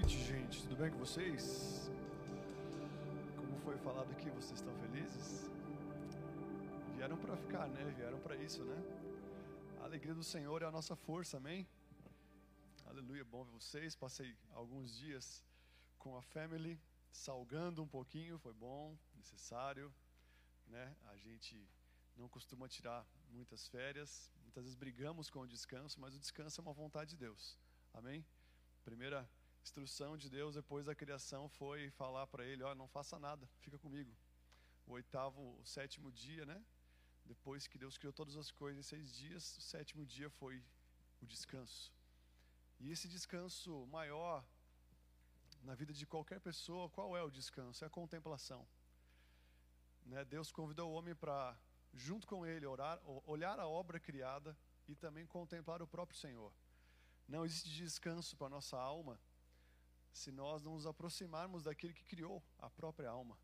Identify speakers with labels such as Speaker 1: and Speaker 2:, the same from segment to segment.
Speaker 1: noite, gente. Tudo bem com vocês? Como foi falado aqui, vocês estão felizes? Vieram para ficar, né? Vieram para isso, né? A alegria do Senhor é a nossa força, amém? Aleluia, bom ver vocês. Passei alguns dias com a family, salgando um pouquinho, foi bom, necessário, né? A gente não costuma tirar muitas férias, muitas vezes brigamos com o descanso, mas o descanso é uma vontade de Deus, amém? Primeira instrução de Deus depois da criação foi falar para ele: ó, não faça nada, fica comigo. O oitavo, o sétimo dia, né? Depois que Deus criou todas as coisas em seis dias, o sétimo dia foi o descanso. E esse descanso maior na vida de qualquer pessoa, qual é o descanso? É a contemplação. Né? Deus convidou o homem para, junto com ele, orar, olhar a obra criada e também contemplar o próprio Senhor. Não existe descanso para a nossa alma se nós não nos aproximarmos daquele que criou a própria alma.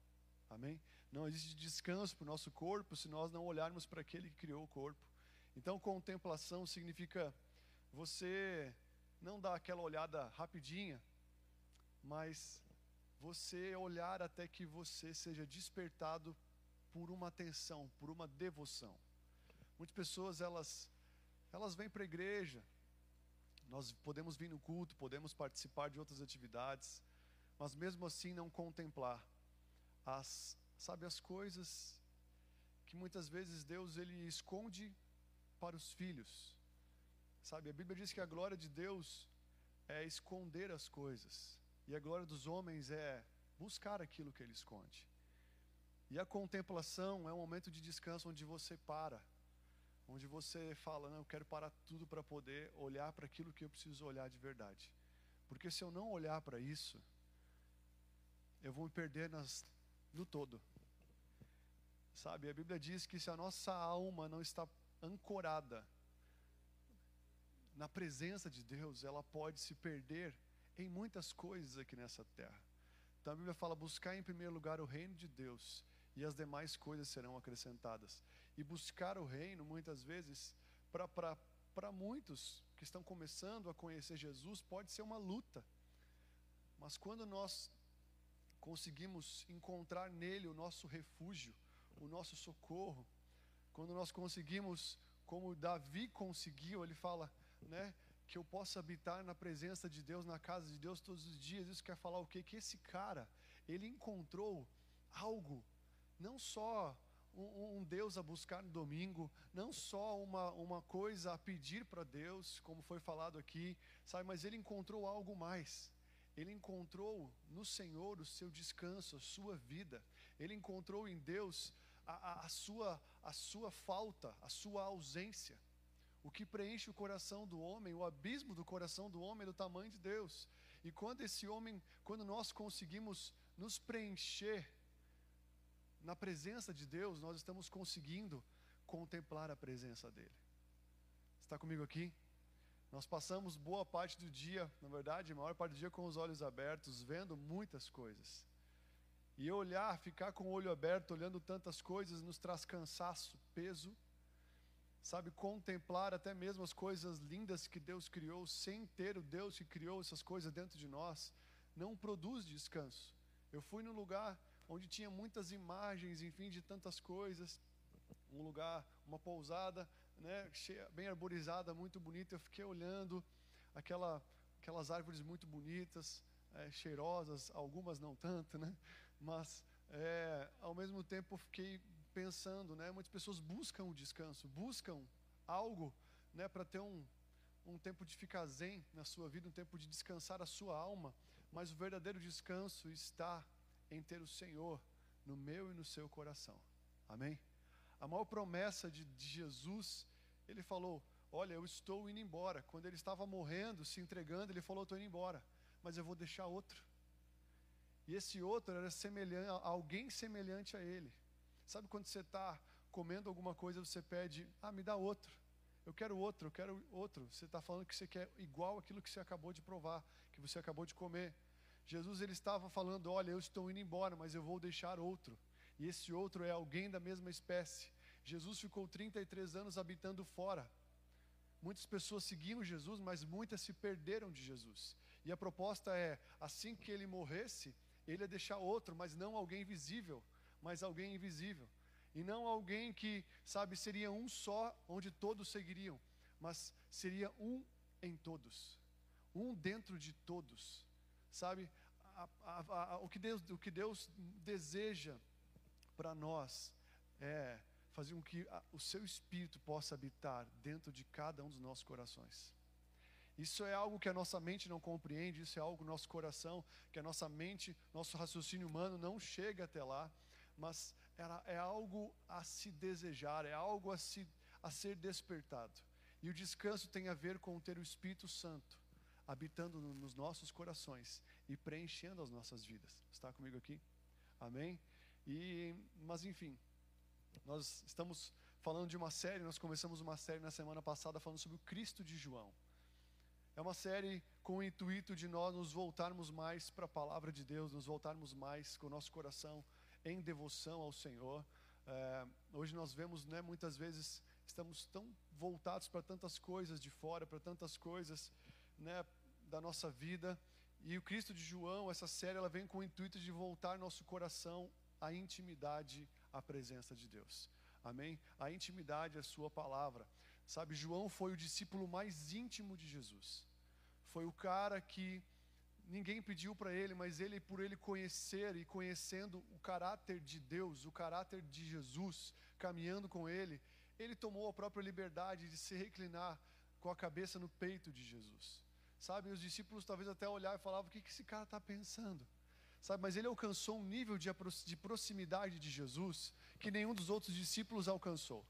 Speaker 1: Amém? Não existe descanso para o nosso corpo se nós não olharmos para aquele que criou o corpo. Então, contemplação significa você não dar aquela olhada rapidinha, mas você olhar até que você seja despertado por uma atenção, por uma devoção. Muitas pessoas elas elas vêm para a igreja, nós podemos vir no culto, podemos participar de outras atividades, mas mesmo assim não contemplar as, sabe, as coisas que muitas vezes Deus ele esconde para os filhos. Sabe, a Bíblia diz que a glória de Deus é esconder as coisas, e a glória dos homens é buscar aquilo que ele esconde. E a contemplação é um momento de descanso onde você para onde você fala, não, eu quero parar tudo para poder olhar para aquilo que eu preciso olhar de verdade. Porque se eu não olhar para isso, eu vou me perder nas, no todo. Sabe, a Bíblia diz que se a nossa alma não está ancorada na presença de Deus, ela pode se perder em muitas coisas aqui nessa terra. Então a Bíblia fala: buscar em primeiro lugar o reino de Deus e as demais coisas serão acrescentadas. E buscar o reino, muitas vezes, para muitos que estão começando a conhecer Jesus, pode ser uma luta. Mas quando nós conseguimos encontrar nele o nosso refúgio, o nosso socorro, quando nós conseguimos, como Davi conseguiu, ele fala, né, que eu possa habitar na presença de Deus, na casa de Deus todos os dias. Isso quer falar o quê? Que esse cara, ele encontrou algo não só um, um, Deus a buscar no domingo, não só uma, uma coisa a pedir para Deus, como foi falado aqui, sabe, mas ele encontrou algo mais. Ele encontrou no Senhor o seu descanso, a sua vida. Ele encontrou em Deus a, a, a, sua, a sua falta, a sua ausência. O que preenche o coração do homem, o abismo do coração do homem é do tamanho de Deus. E quando esse homem, quando nós conseguimos nos preencher na presença de Deus, nós estamos conseguindo contemplar a presença dEle. Está comigo aqui? Nós passamos boa parte do dia, na verdade, maior parte do dia com os olhos abertos, vendo muitas coisas. E olhar, ficar com o olho aberto, olhando tantas coisas, nos traz cansaço, peso. Sabe, contemplar até mesmo as coisas lindas que Deus criou, sem ter o Deus que criou essas coisas dentro de nós, não produz descanso. Eu fui num lugar onde tinha muitas imagens, enfim, de tantas coisas. Um lugar, uma pousada, né, cheia, bem arborizada, muito bonita. Eu fiquei olhando aquela, aquelas árvores muito bonitas, é, cheirosas, algumas não tanto, né? Mas é, ao mesmo tempo fiquei pensando, né? Muitas pessoas buscam o descanso, buscam algo, né, para ter um um tempo de ficar zen na sua vida, um tempo de descansar a sua alma, mas o verdadeiro descanso está em ter o Senhor no meu e no seu coração. Amém? A maior promessa de, de Jesus, ele falou: Olha, eu estou indo embora. Quando ele estava morrendo, se entregando, ele falou: Estou indo embora, mas eu vou deixar outro. E esse outro era semelhante, alguém semelhante a ele. Sabe quando você está comendo alguma coisa, você pede: Ah, me dá outro. Eu quero outro, eu quero outro. Você está falando que você quer igual aquilo que você acabou de provar, que você acabou de comer. Jesus ele estava falando: Olha, eu estou indo embora, mas eu vou deixar outro. E esse outro é alguém da mesma espécie. Jesus ficou 33 anos habitando fora. Muitas pessoas seguiam Jesus, mas muitas se perderam de Jesus. E a proposta é: assim que ele morresse, ele ia deixar outro, mas não alguém visível, mas alguém invisível. E não alguém que, sabe, seria um só, onde todos seguiriam, mas seria um em todos, um dentro de todos, sabe? A, a, a, o, que Deus, o que Deus deseja para nós é fazer com que o seu espírito possa habitar dentro de cada um dos nossos corações. Isso é algo que a nossa mente não compreende, isso é algo que o nosso coração, que a nossa mente, nosso raciocínio humano não chega até lá, mas é algo a se desejar, é algo a, se, a ser despertado. E o descanso tem a ver com ter o Espírito Santo habitando no, nos nossos corações e preenchendo as nossas vidas. Está comigo aqui? Amém? E, mas enfim, nós estamos falando de uma série, nós começamos uma série na semana passada falando sobre o Cristo de João. É uma série com o intuito de nós nos voltarmos mais para a palavra de Deus, nos voltarmos mais com o nosso coração em devoção ao Senhor. É, hoje nós vemos, né, muitas vezes estamos tão voltados para tantas coisas de fora, para tantas coisas, né, da nossa vida. E o Cristo de João, essa série, ela vem com o intuito de voltar nosso coração à intimidade, à presença de Deus. Amém? A intimidade é a sua palavra. Sabe, João foi o discípulo mais íntimo de Jesus. Foi o cara que ninguém pediu para ele, mas ele, por ele conhecer e conhecendo o caráter de Deus, o caráter de Jesus, caminhando com ele, ele tomou a própria liberdade de se reclinar com a cabeça no peito de Jesus. Sabe, os discípulos talvez até olhavam e falavam: o que, que esse cara está pensando? Sabe, mas ele alcançou um nível de, de proximidade de Jesus que nenhum dos outros discípulos alcançou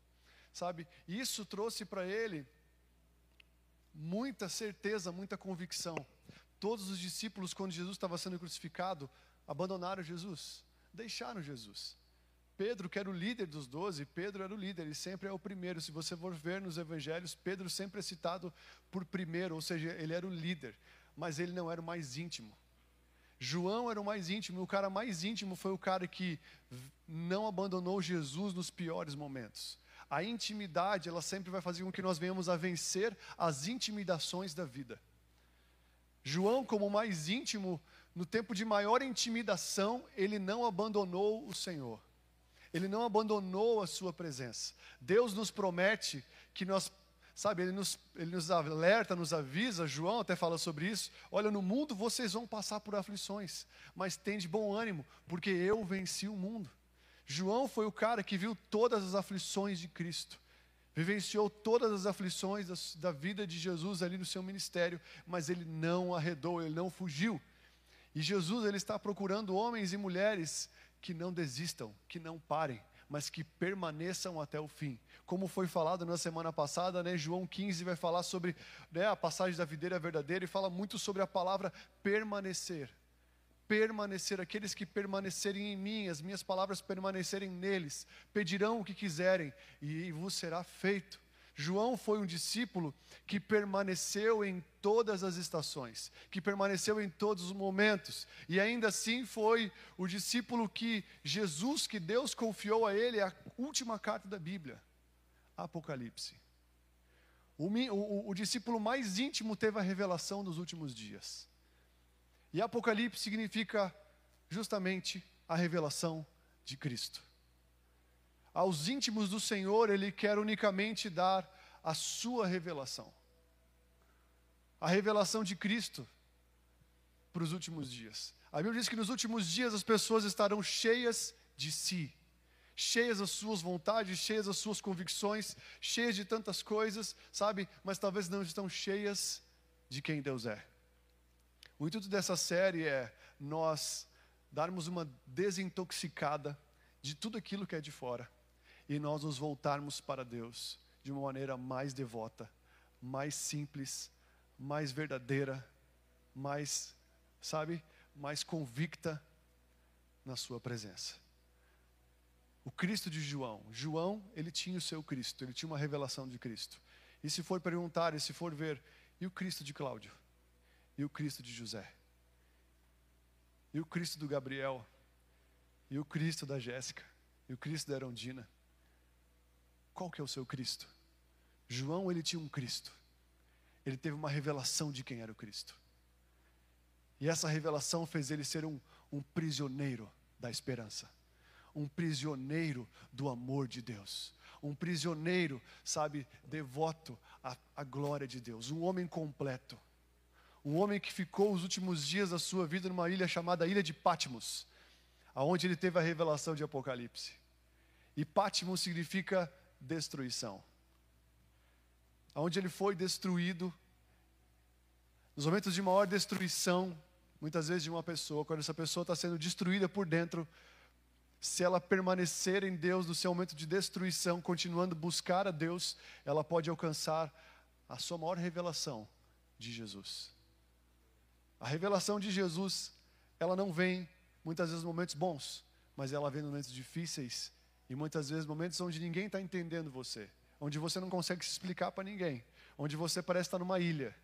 Speaker 1: sabe? Isso trouxe para ele muita certeza, muita convicção. Todos os discípulos, quando Jesus estava sendo crucificado, abandonaram Jesus, deixaram Jesus. Pedro, que era o líder dos doze, Pedro era o líder, ele sempre é o primeiro. Se você for ver nos evangelhos, Pedro sempre é citado por primeiro, ou seja, ele era o líder, mas ele não era o mais íntimo. João era o mais íntimo, o cara mais íntimo foi o cara que não abandonou Jesus nos piores momentos. A intimidade, ela sempre vai fazer com que nós venhamos a vencer as intimidações da vida. João, como mais íntimo, no tempo de maior intimidação, ele não abandonou o Senhor. Ele não abandonou a sua presença. Deus nos promete que nós, sabe, ele nos, ele nos alerta, nos avisa, João até fala sobre isso. Olha, no mundo vocês vão passar por aflições, mas tem de bom ânimo, porque eu venci o mundo. João foi o cara que viu todas as aflições de Cristo, vivenciou todas as aflições da vida de Jesus ali no seu ministério, mas ele não arredou, ele não fugiu. E Jesus ele está procurando homens e mulheres que não desistam, que não parem, mas que permaneçam até o fim. Como foi falado na semana passada, né, João 15 vai falar sobre né, a passagem da videira verdadeira e fala muito sobre a palavra permanecer permanecer, aqueles que permanecerem em mim, as minhas palavras permanecerem neles, pedirão o que quiserem e vos será feito. João foi um discípulo que permaneceu em todas as estações, que permaneceu em todos os momentos, e ainda assim foi o discípulo que Jesus, que Deus confiou a ele a última carta da Bíblia, Apocalipse. O, o, o discípulo mais íntimo teve a revelação dos últimos dias. E Apocalipse significa justamente a revelação de Cristo. Aos íntimos do Senhor, Ele quer unicamente dar a sua revelação. A revelação de Cristo para os últimos dias. A Bíblia diz que nos últimos dias as pessoas estarão cheias de si, cheias das suas vontades, cheias das suas convicções, cheias de tantas coisas, sabe? Mas talvez não estão cheias de quem Deus é. O intuito dessa série é nós darmos uma desintoxicada de tudo aquilo que é de fora e nós nos voltarmos para Deus de uma maneira mais devota, mais simples, mais verdadeira, mais, sabe, mais convicta na Sua presença. O Cristo de João, João, ele tinha o seu Cristo, ele tinha uma revelação de Cristo. E se for perguntar, e se for ver, e o Cristo de Cláudio? e o Cristo de José, e o Cristo do Gabriel, e o Cristo da Jéssica, e o Cristo da Erondina. Qual que é o seu Cristo? João, ele tinha um Cristo. Ele teve uma revelação de quem era o Cristo. E essa revelação fez ele ser um, um prisioneiro da esperança, um prisioneiro do amor de Deus, um prisioneiro, sabe, devoto à, à glória de Deus, um homem completo. Um homem que ficou os últimos dias da sua vida numa ilha chamada Ilha de Patmos, aonde ele teve a revelação de Apocalipse. E Patmos significa destruição. Aonde ele foi destruído, nos momentos de maior destruição, muitas vezes de uma pessoa, quando essa pessoa está sendo destruída por dentro, se ela permanecer em Deus no seu momento de destruição, continuando buscar a Deus, ela pode alcançar a sua maior revelação de Jesus. A revelação de Jesus, ela não vem muitas vezes momentos bons, mas ela vem em momentos difíceis e muitas vezes momentos onde ninguém está entendendo você, onde você não consegue se explicar para ninguém, onde você parece estar numa ilha.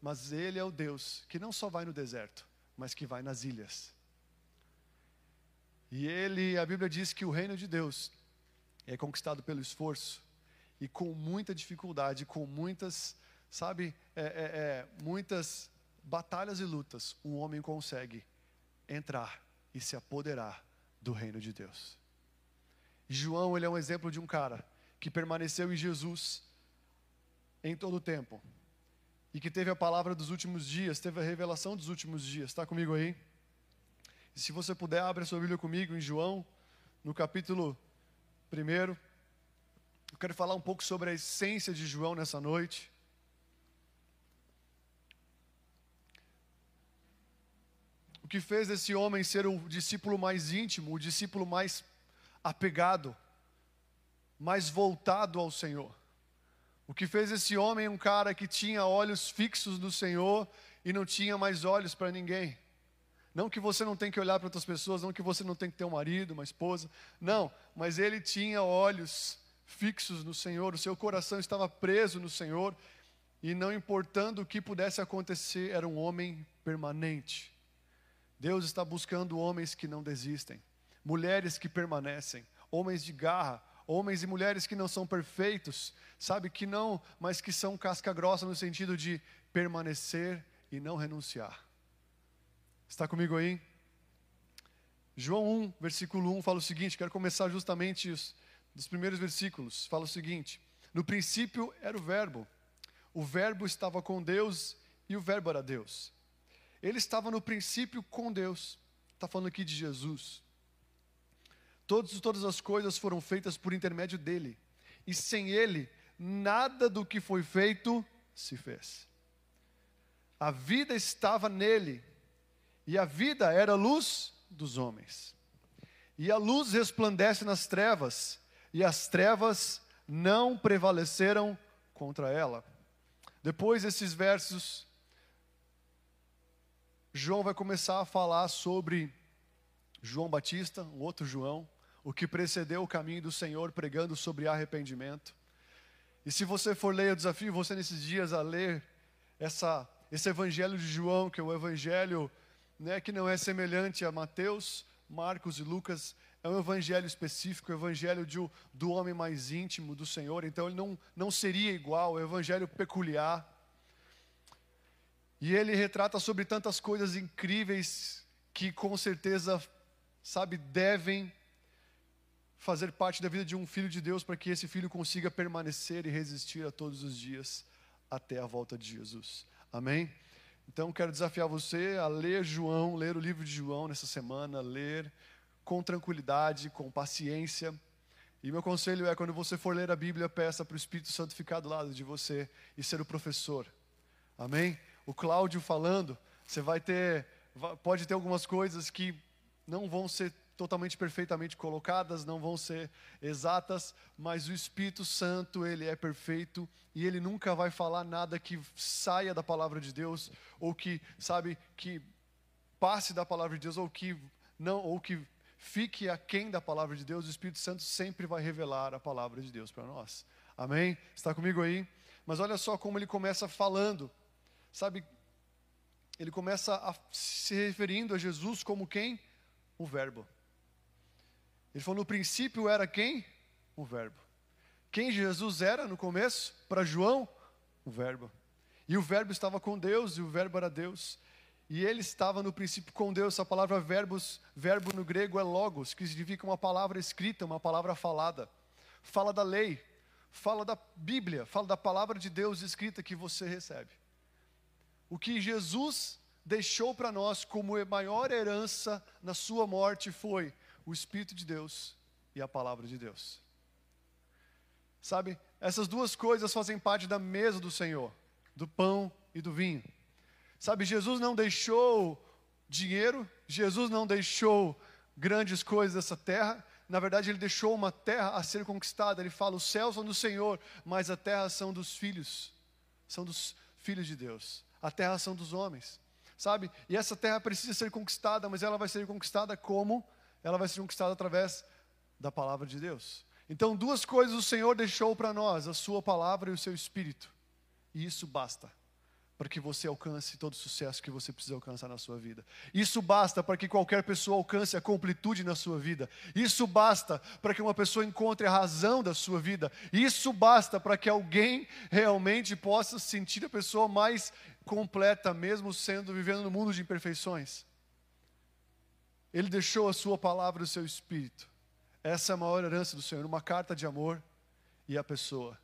Speaker 1: Mas Ele é o Deus que não só vai no deserto, mas que vai nas ilhas. E Ele, a Bíblia diz que o reino de Deus é conquistado pelo esforço e com muita dificuldade, com muitas, sabe, é, é, é, muitas batalhas e lutas, um homem consegue entrar e se apoderar do reino de Deus. João, ele é um exemplo de um cara que permaneceu em Jesus em todo o tempo e que teve a palavra dos últimos dias, teve a revelação dos últimos dias. Está comigo aí? E se você puder, abre a sua Bíblia comigo em João, no capítulo 1. Eu quero falar um pouco sobre a essência de João nessa noite. O que fez esse homem ser o discípulo mais íntimo, o discípulo mais apegado, mais voltado ao Senhor. O que fez esse homem um cara que tinha olhos fixos no Senhor e não tinha mais olhos para ninguém. Não que você não tem que olhar para outras pessoas, não que você não tem que ter um marido, uma esposa, não, mas ele tinha olhos fixos no Senhor, o seu coração estava preso no Senhor, e não importando o que pudesse acontecer, era um homem permanente. Deus está buscando homens que não desistem, mulheres que permanecem, homens de garra, homens e mulheres que não são perfeitos, sabe que não, mas que são casca grossa no sentido de permanecer e não renunciar. Está comigo aí? João 1, versículo 1 fala o seguinte, quero começar justamente os, dos primeiros versículos. Fala o seguinte: No princípio era o Verbo, o Verbo estava com Deus e o Verbo era Deus. Ele estava no princípio com Deus. Está falando aqui de Jesus. Todos, todas as coisas foram feitas por intermédio dele. E sem ele, nada do que foi feito se fez. A vida estava nele. E a vida era a luz dos homens. E a luz resplandece nas trevas. E as trevas não prevaleceram contra ela. Depois desses versos, João vai começar a falar sobre João Batista, um outro João, o que precedeu o caminho do Senhor, pregando sobre arrependimento. E se você for ler, eu desafio você nesses dias a ler essa, esse evangelho de João, que é um evangelho né, que não é semelhante a Mateus, Marcos e Lucas, é um evangelho específico, o evangelho de, do homem mais íntimo do Senhor, então ele não, não seria igual, é um evangelho peculiar. E ele retrata sobre tantas coisas incríveis que com certeza, sabe, devem fazer parte da vida de um filho de Deus para que esse filho consiga permanecer e resistir a todos os dias até a volta de Jesus. Amém? Então quero desafiar você a ler João, ler o livro de João nessa semana, ler com tranquilidade, com paciência. E meu conselho é quando você for ler a Bíblia, peça para o Espírito Santo ficar do lado de você e ser o professor. Amém? o Cláudio falando, você vai ter, pode ter algumas coisas que não vão ser totalmente perfeitamente colocadas, não vão ser exatas, mas o Espírito Santo, ele é perfeito e ele nunca vai falar nada que saia da palavra de Deus ou que, sabe, que passe da palavra de Deus ou que não ou que fique aquém da palavra de Deus. O Espírito Santo sempre vai revelar a palavra de Deus para nós. Amém? Está comigo aí? Mas olha só como ele começa falando sabe, ele começa a se referindo a Jesus como quem? O Verbo. Ele falou: no princípio era quem? O Verbo. Quem Jesus era no começo? Para João? O Verbo. E o Verbo estava com Deus, e o Verbo era Deus. E ele estava no princípio com Deus. A palavra verbos, verbo no grego é logos, que significa uma palavra escrita, uma palavra falada. Fala da lei, fala da Bíblia, fala da palavra de Deus escrita que você recebe. O que Jesus deixou para nós como maior herança na sua morte foi o Espírito de Deus e a palavra de Deus. Sabe, essas duas coisas fazem parte da mesa do Senhor, do pão e do vinho. Sabe, Jesus não deixou dinheiro, Jesus não deixou grandes coisas dessa terra, na verdade, ele deixou uma terra a ser conquistada. Ele fala: os céus são do Senhor, mas a terra são dos filhos, são dos filhos de Deus. A terra são dos homens, sabe? E essa terra precisa ser conquistada, mas ela vai ser conquistada como? Ela vai ser conquistada através da palavra de Deus. Então, duas coisas o Senhor deixou para nós: a Sua palavra e o seu Espírito, e isso basta para que você alcance todo o sucesso que você precisa alcançar na sua vida. Isso basta para que qualquer pessoa alcance a completude na sua vida. Isso basta para que uma pessoa encontre a razão da sua vida. Isso basta para que alguém realmente possa sentir a pessoa mais completa, mesmo sendo vivendo no mundo de imperfeições. Ele deixou a sua palavra e o seu espírito. Essa é a maior herança do Senhor, uma carta de amor e a pessoa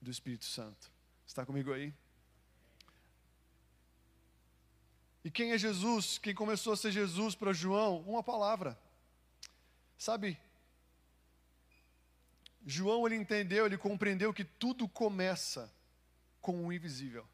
Speaker 1: do Espírito Santo. Está comigo aí? E quem é Jesus? Quem começou a ser Jesus para João? Uma palavra. Sabe? João ele entendeu, ele compreendeu que tudo começa com o invisível.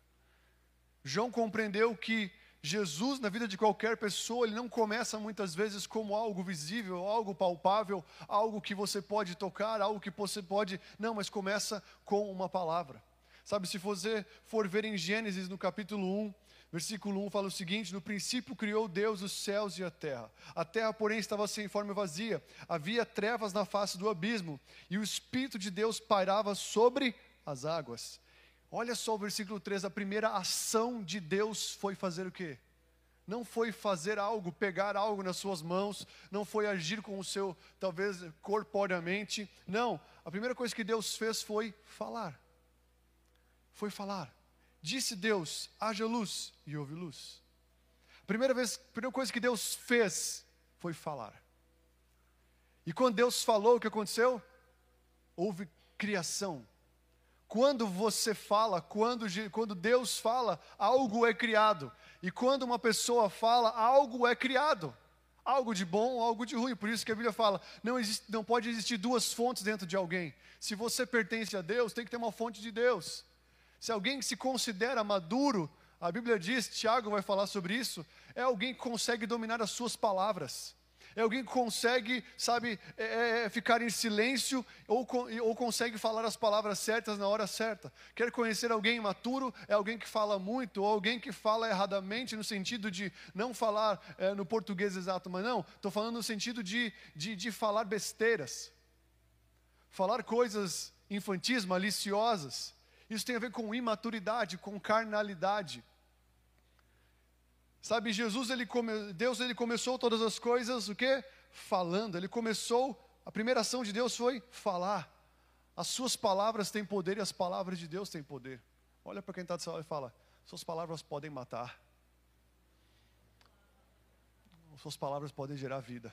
Speaker 1: João compreendeu que Jesus, na vida de qualquer pessoa, ele não começa muitas vezes como algo visível, algo palpável, algo que você pode tocar, algo que você pode. Não, mas começa com uma palavra. Sabe, se você for ver em Gênesis, no capítulo 1, Versículo 1 fala o seguinte: No princípio criou Deus os céus e a terra. A terra, porém, estava sem forma e vazia. Havia trevas na face do abismo, e o Espírito de Deus pairava sobre as águas. Olha só o versículo 3: a primeira ação de Deus foi fazer o quê? Não foi fazer algo, pegar algo nas suas mãos, não foi agir com o seu, talvez corporeamente. Não, a primeira coisa que Deus fez foi falar. Foi falar. Disse Deus: haja luz, e houve luz. Primeira vez, primeira coisa que Deus fez foi falar. E quando Deus falou, o que aconteceu? Houve criação. Quando você fala, quando, quando Deus fala, algo é criado. E quando uma pessoa fala, algo é criado. Algo de bom, algo de ruim. Por isso que a Bíblia fala: não, existe, não pode existir duas fontes dentro de alguém. Se você pertence a Deus, tem que ter uma fonte de Deus. Se alguém se considera maduro, a Bíblia diz, Tiago vai falar sobre isso, é alguém que consegue dominar as suas palavras. É alguém que consegue, sabe, é, é, é ficar em silêncio ou, ou consegue falar as palavras certas na hora certa. Quer conhecer alguém maturo? É alguém que fala muito, ou alguém que fala erradamente, no sentido de não falar é, no português exato, mas não, estou falando no sentido de, de, de falar besteiras, falar coisas infantis, maliciosas. Isso tem a ver com imaturidade, com carnalidade. Sabe, Jesus, ele come, Deus ele começou todas as coisas, o que? Falando. Ele começou, a primeira ação de Deus foi falar. As suas palavras têm poder e as palavras de Deus têm poder. Olha para quem está seu lado e fala: suas palavras podem matar. Suas palavras podem gerar vida.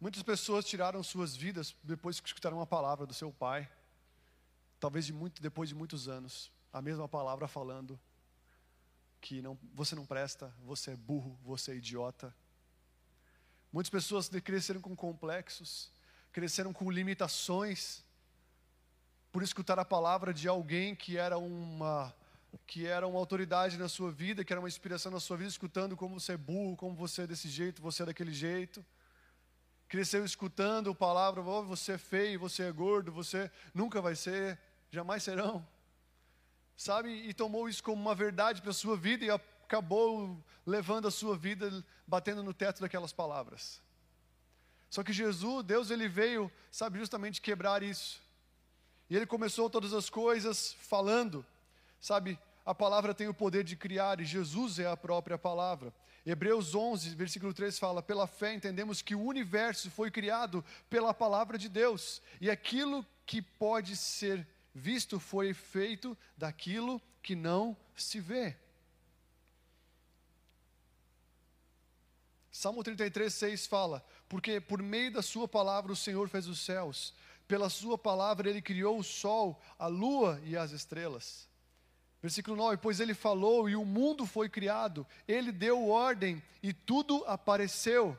Speaker 1: Muitas pessoas tiraram suas vidas depois que escutaram uma palavra do seu pai, talvez de muito, depois de muitos anos, a mesma palavra falando que não, você não presta, você é burro, você é idiota. Muitas pessoas cresceram com complexos, cresceram com limitações, por escutar a palavra de alguém que era uma que era uma autoridade na sua vida, que era uma inspiração na sua vida, escutando como você é burro, como você é desse jeito, você é daquele jeito cresceu escutando a palavra, oh, você é feio, você é gordo, você nunca vai ser, jamais serão. Sabe? E tomou isso como uma verdade para a sua vida e acabou levando a sua vida batendo no teto daquelas palavras. Só que Jesus, Deus, ele veio, sabe, justamente quebrar isso. E ele começou todas as coisas falando, sabe? A palavra tem o poder de criar e Jesus é a própria palavra. Hebreus 11, versículo 3 fala: Pela fé entendemos que o universo foi criado pela palavra de Deus, e aquilo que pode ser visto foi feito daquilo que não se vê. Salmo 33, 6 fala: Porque por meio da Sua palavra o Senhor fez os céus, pela Sua palavra Ele criou o sol, a lua e as estrelas. Versículo 9: Pois Ele falou e o mundo foi criado, Ele deu ordem e tudo apareceu.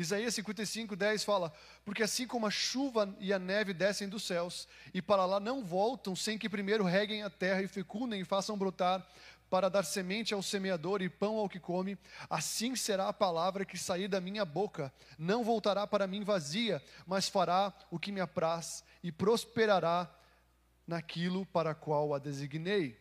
Speaker 1: Isaías 55, 10 fala: Porque assim como a chuva e a neve descem dos céus, e para lá não voltam, sem que primeiro reguem a terra e fecundem e façam brotar, para dar semente ao semeador e pão ao que come, assim será a palavra que sair da minha boca. Não voltará para mim vazia, mas fará o que me apraz e prosperará naquilo para qual a designei.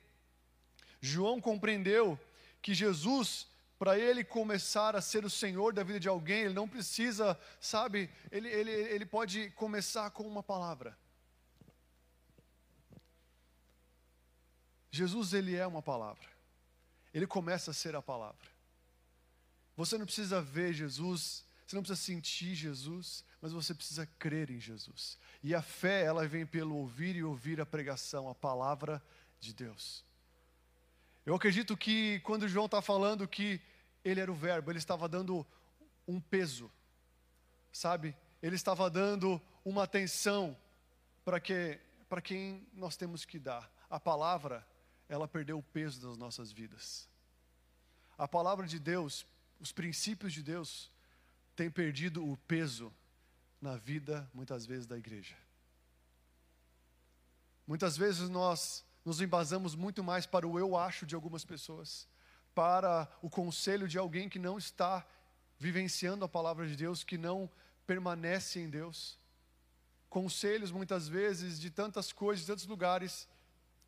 Speaker 1: João compreendeu que Jesus para ele começar a ser o Senhor da vida de alguém, ele não precisa, sabe, ele, ele, ele pode começar com uma palavra. Jesus, ele é uma palavra. Ele começa a ser a palavra. Você não precisa ver Jesus, você não precisa sentir Jesus, mas você precisa crer em Jesus. E a fé, ela vem pelo ouvir e ouvir a pregação, a palavra de Deus. Eu acredito que quando João está falando que ele era o Verbo, ele estava dando um peso, sabe? Ele estava dando uma atenção para que para quem nós temos que dar. A palavra, ela perdeu o peso das nossas vidas. A palavra de Deus, os princípios de Deus, têm perdido o peso na vida, muitas vezes, da igreja. Muitas vezes nós nos embasamos muito mais para o eu acho de algumas pessoas, para o conselho de alguém que não está vivenciando a palavra de Deus, que não permanece em Deus. Conselhos, muitas vezes, de tantas coisas, de tantos lugares,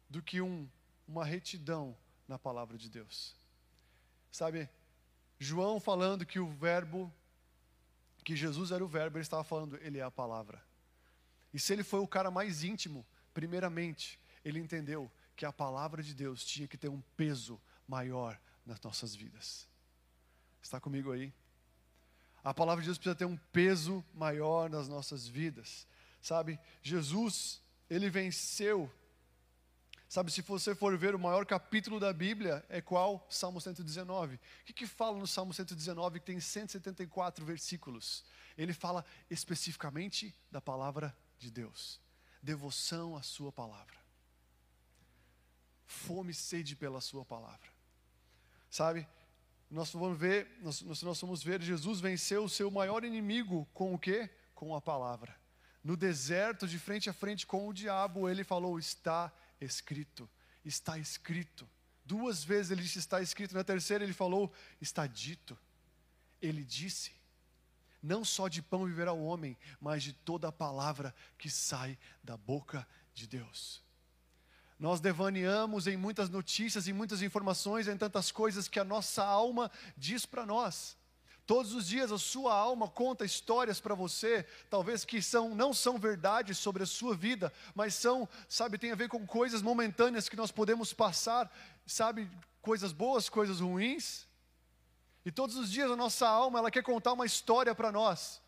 Speaker 1: do que um, uma retidão na palavra de Deus. Sabe, João falando que o Verbo, que Jesus era o Verbo, ele estava falando, ele é a palavra. E se ele foi o cara mais íntimo, primeiramente, ele entendeu que a palavra de Deus tinha que ter um peso maior nas nossas vidas. Está comigo aí? A palavra de Deus precisa ter um peso maior nas nossas vidas, sabe? Jesus, ele venceu. Sabe, se você for ver o maior capítulo da Bíblia, é qual? Salmo 119. O que, que fala no Salmo 119 que tem 174 versículos? Ele fala especificamente da palavra de Deus, devoção à Sua palavra fome e sede pela Sua palavra. Sabe? Nós vamos ver, nós, nós vamos ver, Jesus venceu o seu maior inimigo com o quê? Com a palavra. No deserto, de frente a frente com o diabo, ele falou: Está escrito, está escrito. Duas vezes ele disse: Está escrito. Na terceira, ele falou: Está dito. Ele disse: Não só de pão viverá o homem, mas de toda a palavra que sai da boca de Deus. Nós devaneamos em muitas notícias, em muitas informações, em tantas coisas que a nossa alma diz para nós. Todos os dias a sua alma conta histórias para você, talvez que são não são verdades sobre a sua vida, mas são, sabe, tem a ver com coisas momentâneas que nós podemos passar, sabe, coisas boas, coisas ruins. E todos os dias a nossa alma, ela quer contar uma história para nós.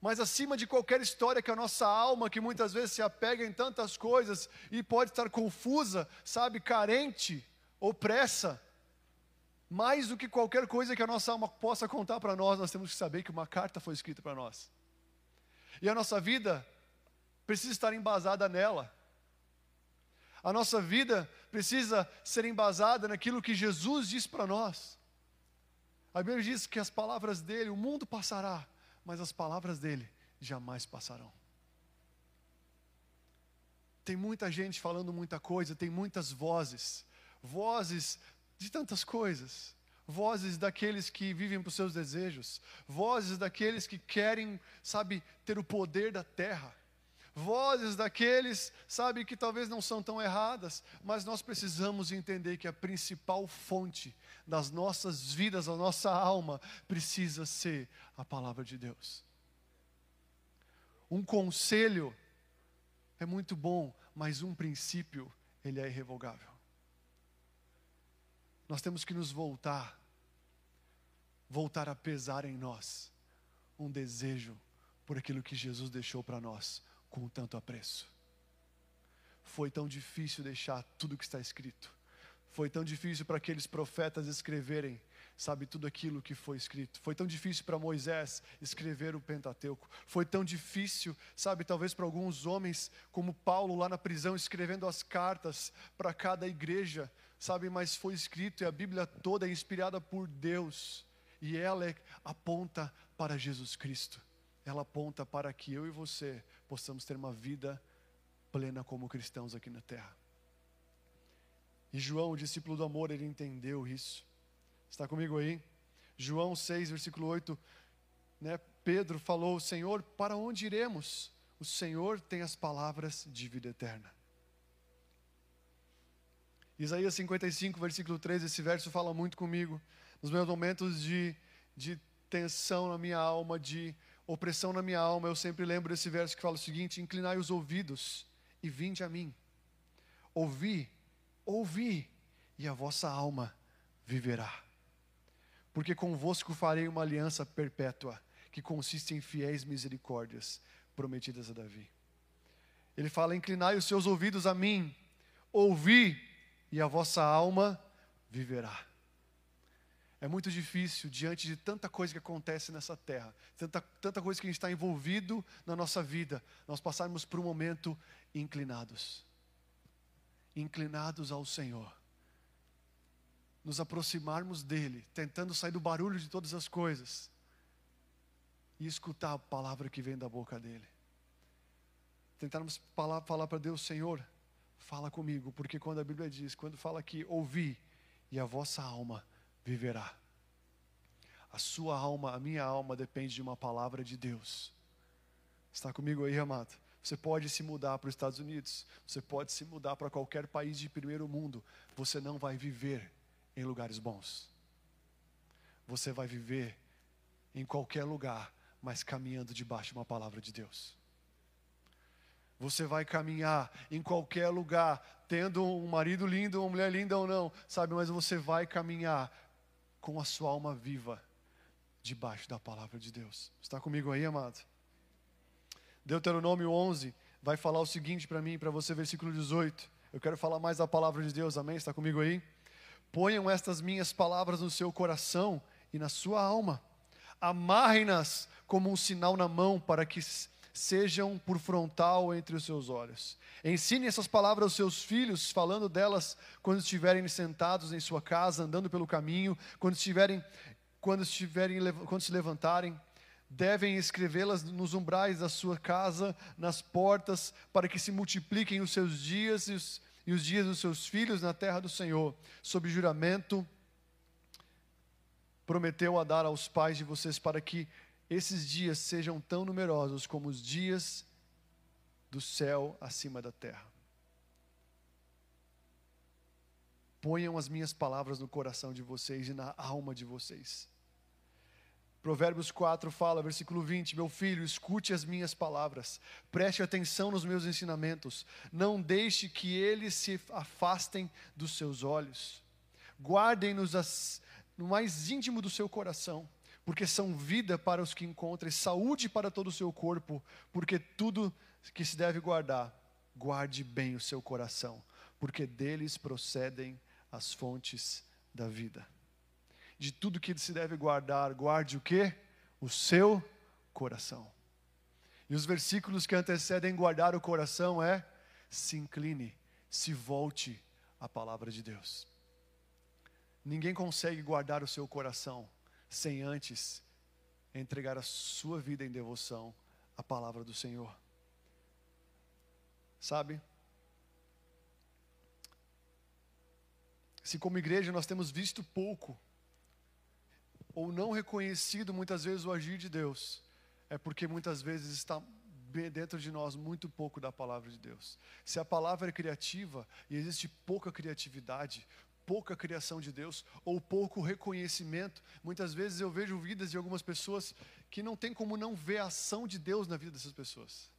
Speaker 1: Mas acima de qualquer história que a nossa alma, que muitas vezes se apega em tantas coisas e pode estar confusa, sabe, carente, opressa, mais do que qualquer coisa que a nossa alma possa contar para nós, nós temos que saber que uma carta foi escrita para nós. E a nossa vida precisa estar embasada nela. A nossa vida precisa ser embasada naquilo que Jesus diz para nós. A Bíblia diz que as palavras dele, o mundo passará, mas as palavras dele jamais passarão. Tem muita gente falando muita coisa, tem muitas vozes, vozes de tantas coisas, vozes daqueles que vivem para os seus desejos, vozes daqueles que querem, sabe, ter o poder da terra, vozes daqueles, sabe, que talvez não são tão erradas, mas nós precisamos entender que a principal fonte das nossas vidas, da nossa alma, precisa ser a palavra de Deus. Um conselho é muito bom, mas um princípio, ele é irrevogável. Nós temos que nos voltar, voltar a pesar em nós um desejo por aquilo que Jesus deixou para nós com tanto apreço. foi tão difícil deixar tudo que está escrito. Foi tão difícil para aqueles profetas escreverem, sabe, tudo aquilo que foi escrito. Foi tão difícil para Moisés escrever o Pentateuco. Foi tão difícil, sabe, talvez para alguns homens, como Paulo lá na prisão, escrevendo as cartas para cada igreja, sabe, mas foi escrito e a Bíblia toda é inspirada por Deus. E ela é, aponta para Jesus Cristo. Ela aponta para que eu e você possamos ter uma vida plena como cristãos aqui na terra. E João, o discípulo do amor, ele entendeu isso. Está comigo aí? João 6, versículo 8, né? Pedro falou: Senhor, para onde iremos? O Senhor tem as palavras de vida eterna. Isaías 55, versículo 13, esse verso fala muito comigo. Nos meus momentos de, de tensão na minha alma, de opressão na minha alma, eu sempre lembro desse verso que fala o seguinte: Inclinai os ouvidos e vinde a mim. Ouvi, ouvi, e a vossa alma viverá. Porque convosco farei uma aliança perpétua, que consiste em fiéis misericórdias prometidas a Davi. Ele fala: Inclinai os seus ouvidos a mim, ouvi, e a vossa alma viverá. É muito difícil, diante de tanta coisa que acontece nessa terra, tanta, tanta coisa que a gente está envolvido na nossa vida, nós passarmos por um momento inclinados inclinados ao Senhor, nos aproximarmos dEle, tentando sair do barulho de todas as coisas e escutar a palavra que vem da boca dEle. Tentarmos falar, para Deus, Senhor, fala comigo, porque quando a Bíblia diz, quando fala aqui, ouvi, e a vossa alma viverá. A sua alma, a minha alma depende de uma palavra de Deus. Está comigo aí, amado? Você pode se mudar para os Estados Unidos, você pode se mudar para qualquer país de primeiro mundo, você não vai viver em lugares bons. Você vai viver em qualquer lugar, mas caminhando debaixo de uma palavra de Deus. Você vai caminhar em qualquer lugar, tendo um marido lindo, uma mulher linda ou não, sabe? Mas você vai caminhar com a sua alma viva debaixo da palavra de Deus. Está comigo aí, amado? Deuteronômio 11 vai falar o seguinte para mim, para você, versículo 18. Eu quero falar mais da palavra de Deus, amém? Está comigo aí? Ponham estas minhas palavras no seu coração e na sua alma. Amarrem-nas como um sinal na mão para que sejam por frontal entre os seus olhos. Ensine essas palavras aos seus filhos, falando delas quando estiverem sentados em sua casa, andando pelo caminho, quando estiverem quando estiverem quando se levantarem, devem escrevê-las nos umbrais da sua casa, nas portas, para que se multipliquem os seus dias e os, e os dias dos seus filhos na terra do Senhor, sob juramento prometeu a dar aos pais de vocês para que esses dias sejam tão numerosos como os dias do céu acima da terra. Ponham as minhas palavras no coração de vocês e na alma de vocês. Provérbios 4 fala, versículo 20: Meu filho, escute as minhas palavras, preste atenção nos meus ensinamentos, não deixe que eles se afastem dos seus olhos, guardem-nos no mais íntimo do seu coração porque são vida para os que encontram saúde para todo o seu corpo, porque tudo que se deve guardar, guarde bem o seu coração, porque deles procedem as fontes da vida. De tudo que se deve guardar, guarde o que? O seu coração. E os versículos que antecedem guardar o coração é: se incline, se volte à palavra de Deus. Ninguém consegue guardar o seu coração sem antes entregar a sua vida em devoção à palavra do Senhor. Sabe? Se como igreja nós temos visto pouco, ou não reconhecido muitas vezes o agir de Deus, é porque muitas vezes está dentro de nós muito pouco da palavra de Deus. Se a palavra é criativa e existe pouca criatividade, pouca criação de Deus ou pouco reconhecimento. Muitas vezes eu vejo vidas de algumas pessoas que não tem como não ver a ação de Deus na vida dessas pessoas.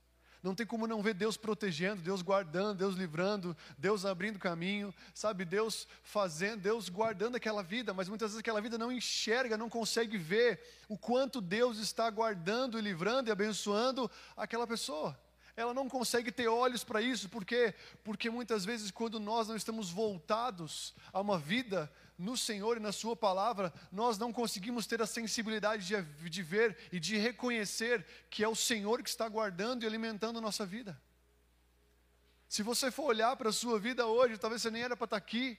Speaker 1: Não tem como não ver Deus protegendo, Deus guardando, Deus livrando, Deus abrindo caminho, sabe? Deus fazendo, Deus guardando aquela vida, mas muitas vezes aquela vida não enxerga, não consegue ver o quanto Deus está guardando e livrando e abençoando aquela pessoa. Ela não consegue ter olhos para isso, porque porque muitas vezes quando nós não estamos voltados a uma vida no Senhor e na Sua palavra, nós não conseguimos ter a sensibilidade de, de ver e de reconhecer que é o Senhor que está guardando e alimentando a nossa vida. Se você for olhar para a sua vida hoje, talvez você nem era para estar aqui,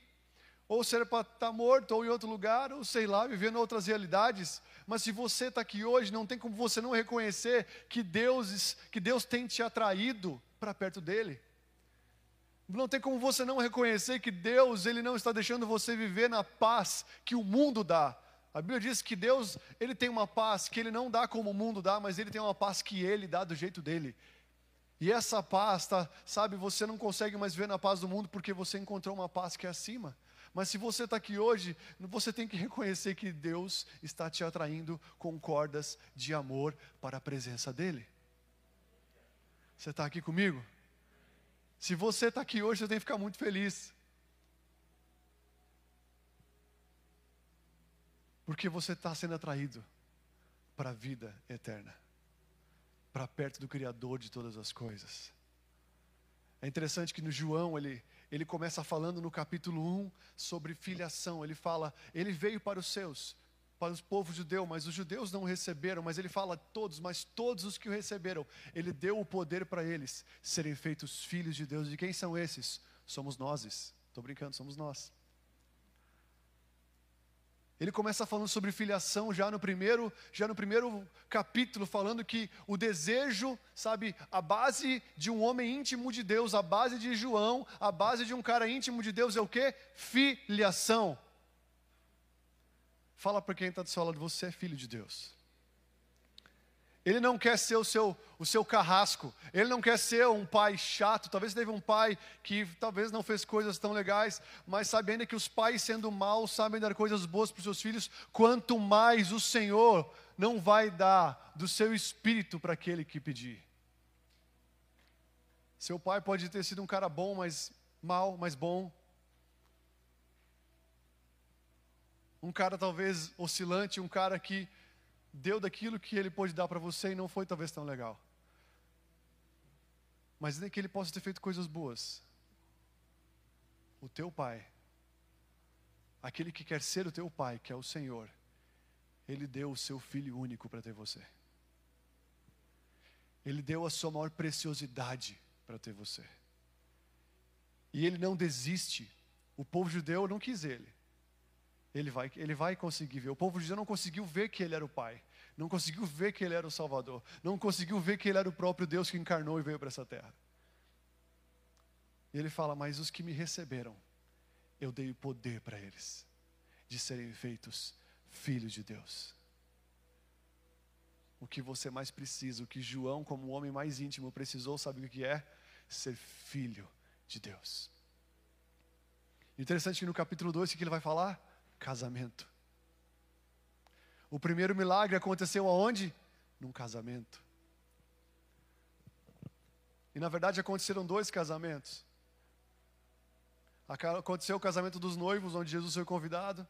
Speaker 1: ou era para estar morto, ou em outro lugar, ou sei lá, vivendo outras realidades. Mas se você está aqui hoje, não tem como você não reconhecer que Deus, que Deus tem te atraído para perto dele. Não tem como você não reconhecer que Deus, ele não está deixando você viver na paz que o mundo dá. A Bíblia diz que Deus, ele tem uma paz que ele não dá como o mundo dá, mas ele tem uma paz que ele dá do jeito dele. E essa paz, tá, sabe, você não consegue mais ver na paz do mundo porque você encontrou uma paz que é acima. Mas se você está aqui hoje, você tem que reconhecer que Deus está te atraindo com cordas de amor para a presença dEle. Você está aqui comigo? Se você está aqui hoje, você tem que ficar muito feliz. Porque você está sendo atraído para a vida eterna, para perto do Criador de todas as coisas. É interessante que no João ele, ele começa falando no capítulo 1 sobre filiação. Ele fala, ele veio para os seus, para os povos judeus, mas os judeus não o receberam. Mas ele fala todos, mas todos os que o receberam, ele deu o poder para eles serem feitos filhos de Deus. E quem são esses? Somos nós. Estou brincando, somos nós. Ele começa falando sobre filiação já no primeiro, já no primeiro capítulo, falando que o desejo, sabe, a base de um homem íntimo de Deus, a base de João, a base de um cara íntimo de Deus é o que? Filiação. Fala para quem está do seu lado, você é filho de Deus. Ele não quer ser o seu, o seu carrasco. Ele não quer ser um pai chato. Talvez teve um pai que talvez não fez coisas tão legais, mas sabendo que os pais, sendo maus, sabem dar coisas boas para os seus filhos, quanto mais o Senhor não vai dar do seu espírito para aquele que pedir. Seu pai pode ter sido um cara bom, mas mal, mas bom. Um cara talvez oscilante, um cara que deu daquilo que ele pôde dar para você e não foi talvez tão legal. Mas nem que ele possa ter feito coisas boas. O teu pai, aquele que quer ser o teu pai, que é o Senhor, ele deu o seu filho único para ter você. Ele deu a sua maior preciosidade para ter você. E ele não desiste. O povo judeu não quis ele ele vai, ele vai conseguir ver. O povo de Deus não conseguiu ver que ele era o Pai, não conseguiu ver que ele era o Salvador, não conseguiu ver que ele era o próprio Deus que encarnou e veio para essa terra. E ele fala: Mas os que me receberam, eu dei poder para eles, de serem feitos filhos de Deus. O que você mais precisa, o que João, como o homem mais íntimo, precisou, sabe o que é? Ser filho de Deus. Interessante que no capítulo 2, o que ele vai falar? Casamento. O primeiro milagre aconteceu aonde? Num casamento. E na verdade aconteceram dois casamentos. Aconteceu o casamento dos noivos, onde Jesus foi convidado.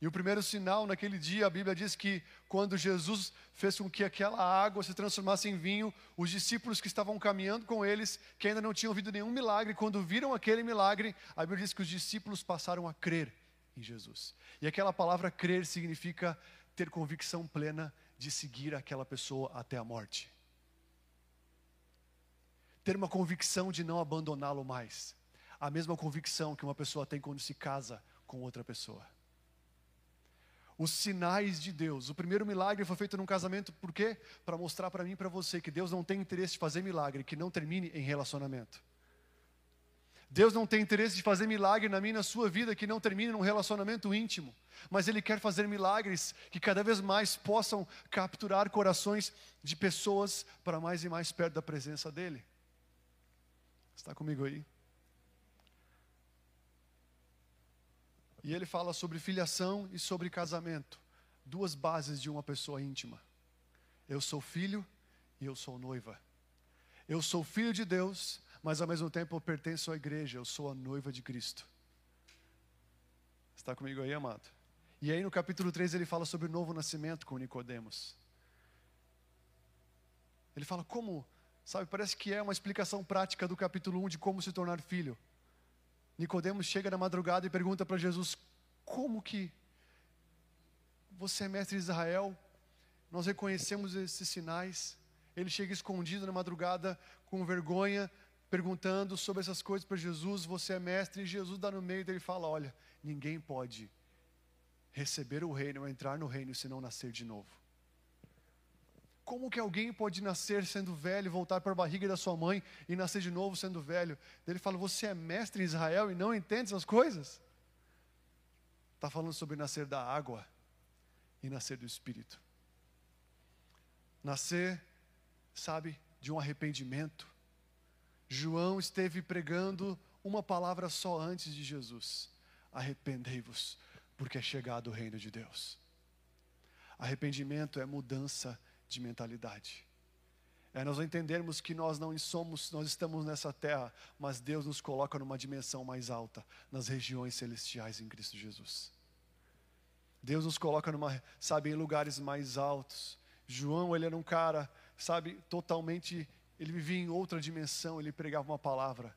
Speaker 1: E o primeiro sinal naquele dia, a Bíblia diz que quando Jesus fez com que aquela água se transformasse em vinho, os discípulos que estavam caminhando com eles, que ainda não tinham ouvido nenhum milagre, quando viram aquele milagre, a Bíblia diz que os discípulos passaram a crer em Jesus. E aquela palavra crer significa ter convicção plena de seguir aquela pessoa até a morte. Ter uma convicção de não abandoná-lo mais. A mesma convicção que uma pessoa tem quando se casa com outra pessoa. Os sinais de Deus. O primeiro milagre foi feito num casamento, por quê? Para mostrar para mim e para você que Deus não tem interesse de fazer milagre que não termine em relacionamento. Deus não tem interesse de fazer milagre na minha na sua vida que não termine num relacionamento íntimo, mas Ele quer fazer milagres que cada vez mais possam capturar corações de pessoas para mais e mais perto da presença dEle. Está comigo aí? E ele fala sobre filiação e sobre casamento, duas bases de uma pessoa íntima. Eu sou filho e eu sou noiva. Eu sou filho de Deus mas ao mesmo tempo eu pertenço à igreja, eu sou a noiva de Cristo. Está comigo aí, amado? E aí no capítulo 3 ele fala sobre o novo nascimento com Nicodemos. Ele fala como Sabe, parece que é uma explicação prática do capítulo 1 de como se tornar filho. Nicodemos chega na madrugada e pergunta para Jesus: "Como que você é mestre de Israel? Nós reconhecemos esses sinais." Ele chega escondido na madrugada com vergonha, perguntando sobre essas coisas para Jesus, você é mestre, e Jesus dá no meio dele e fala: Olha, ninguém pode receber o reino, ou entrar no reino, se não nascer de novo. Como que alguém pode nascer sendo velho, voltar para a barriga da sua mãe e nascer de novo sendo velho? Ele fala: Você é mestre em Israel e não entende essas coisas? Está falando sobre nascer da água e nascer do Espírito. Nascer, sabe, de um arrependimento João esteve pregando uma palavra só antes de Jesus: arrependei-vos, porque é chegado o reino de Deus. Arrependimento é mudança de mentalidade. É nós entendermos que nós não somos, nós estamos nessa terra, mas Deus nos coloca numa dimensão mais alta, nas regiões celestiais em Cristo Jesus. Deus nos coloca numa, sabe, em lugares mais altos. João, ele era um cara, sabe, totalmente ele vivia em outra dimensão, ele pregava uma palavra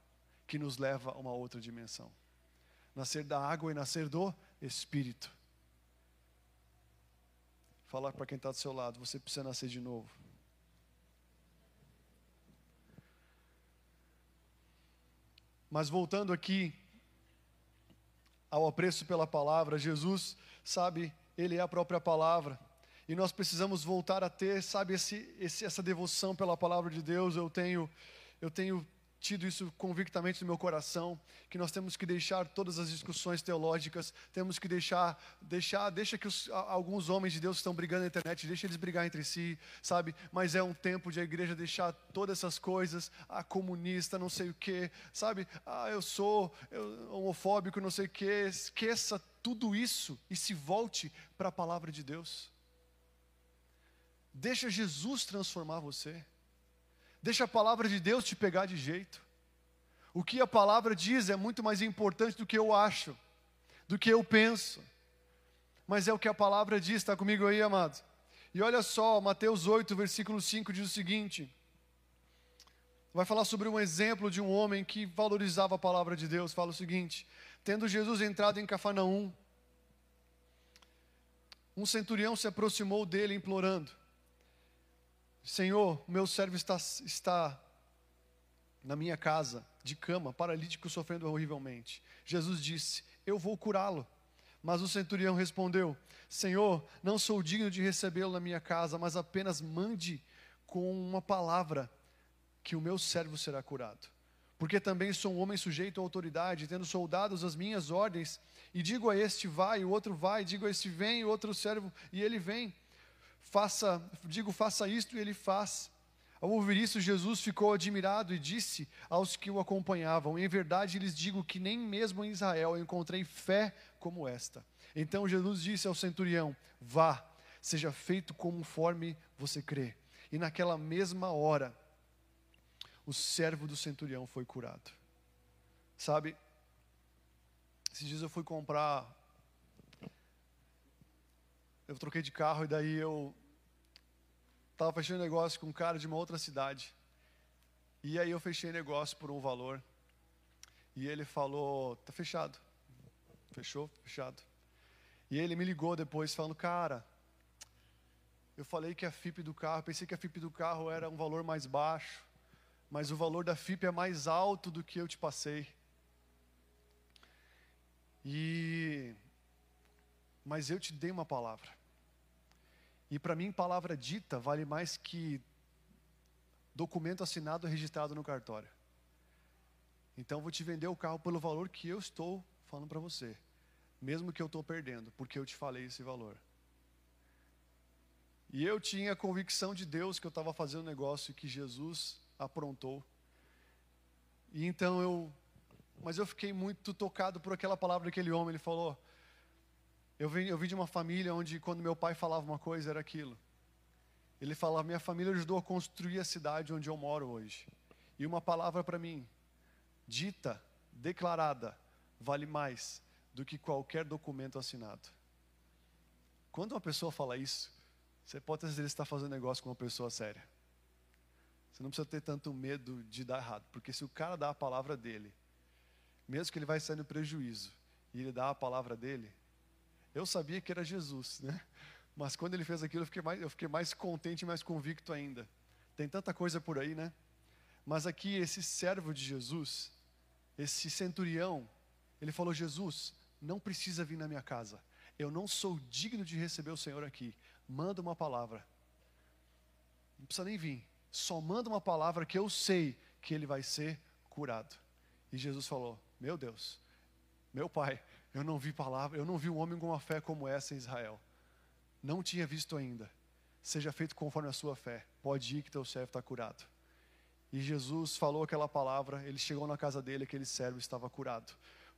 Speaker 1: que nos leva a uma outra dimensão. Nascer da água e nascer do Espírito. Falar para quem está do seu lado, você precisa nascer de novo. Mas voltando aqui ao apreço pela palavra, Jesus, sabe, Ele é a própria palavra. E nós precisamos voltar a ter, sabe, esse, esse, essa devoção pela palavra de Deus. Eu tenho, eu tenho tido isso convictamente no meu coração, que nós temos que deixar todas as discussões teológicas, temos que deixar, deixar, deixa que os, alguns homens de Deus estão brigando na internet, deixa eles brigar entre si, sabe? Mas é um tempo de a igreja deixar todas essas coisas, a comunista, não sei o que, sabe? Ah, eu sou eu, homofóbico, não sei o que, esqueça tudo isso e se volte para a palavra de Deus. Deixa Jesus transformar você. Deixa a palavra de Deus te pegar de jeito. O que a palavra diz é muito mais importante do que eu acho, do que eu penso. Mas é o que a palavra diz, está comigo aí, amado? E olha só, Mateus 8, versículo 5 diz o seguinte: vai falar sobre um exemplo de um homem que valorizava a palavra de Deus. Fala o seguinte: tendo Jesus entrado em Cafarnaum, um centurião se aproximou dele implorando: Senhor, meu servo está, está na minha casa, de cama, paralítico, sofrendo horrivelmente. Jesus disse: Eu vou curá-lo. Mas o centurião respondeu: Senhor, não sou digno de recebê-lo na minha casa, mas apenas mande com uma palavra que o meu servo será curado. Porque também sou um homem sujeito à autoridade, tendo soldados as minhas ordens, e digo a este vai, o outro vai, digo a este vem, o outro servo, e ele vem faça, digo, faça isto e ele faz. Ao ouvir isso, Jesus ficou admirado e disse aos que o acompanhavam: Em verdade lhes digo que nem mesmo em Israel encontrei fé como esta. Então Jesus disse ao centurião: Vá, seja feito conforme você crê. E naquela mesma hora, o servo do centurião foi curado. Sabe, esses dias eu fui comprar eu troquei de carro e daí eu estava fechando negócio com um cara de uma outra cidade. E aí eu fechei negócio por um valor. E ele falou, tá fechado. Fechou, fechado. E ele me ligou depois falando, cara, eu falei que a FIP do carro, pensei que a FIP do carro era um valor mais baixo, mas o valor da FIP é mais alto do que eu te passei. E mas eu te dei uma palavra. E para mim, palavra dita vale mais que documento assinado registrado no cartório. Então, vou te vender o carro pelo valor que eu estou falando para você, mesmo que eu estou perdendo, porque eu te falei esse valor. E eu tinha a convicção de Deus que eu estava fazendo um negócio que Jesus aprontou. E então eu, mas eu fiquei muito tocado por aquela palavra daquele homem. Ele falou: eu vim, eu vim de uma família onde, quando meu pai falava uma coisa, era aquilo. Ele falava: Minha família ajudou a construir a cidade onde eu moro hoje. E uma palavra para mim, dita, declarada, vale mais do que qualquer documento assinado. Quando uma pessoa fala isso, você pode ter certeza que está fazendo negócio com uma pessoa séria. Você não precisa ter tanto medo de dar errado, porque se o cara dá a palavra dele, mesmo que ele vai sair no prejuízo, e ele dá a palavra dele, eu sabia que era Jesus, né? Mas quando ele fez aquilo, eu fiquei mais, eu fiquei mais contente e mais convicto ainda. Tem tanta coisa por aí, né? Mas aqui, esse servo de Jesus, esse centurião, ele falou: Jesus, não precisa vir na minha casa. Eu não sou digno de receber o Senhor aqui. Manda uma palavra. Não precisa nem vir. Só manda uma palavra que eu sei que ele vai ser curado. E Jesus falou: Meu Deus, meu pai, eu não vi palavra, eu não vi um homem com uma fé como essa em Israel. Não tinha visto ainda. Seja feito conforme a sua fé. Pode ir que teu servo está curado. E Jesus falou aquela palavra, ele chegou na casa dele, aquele servo estava curado.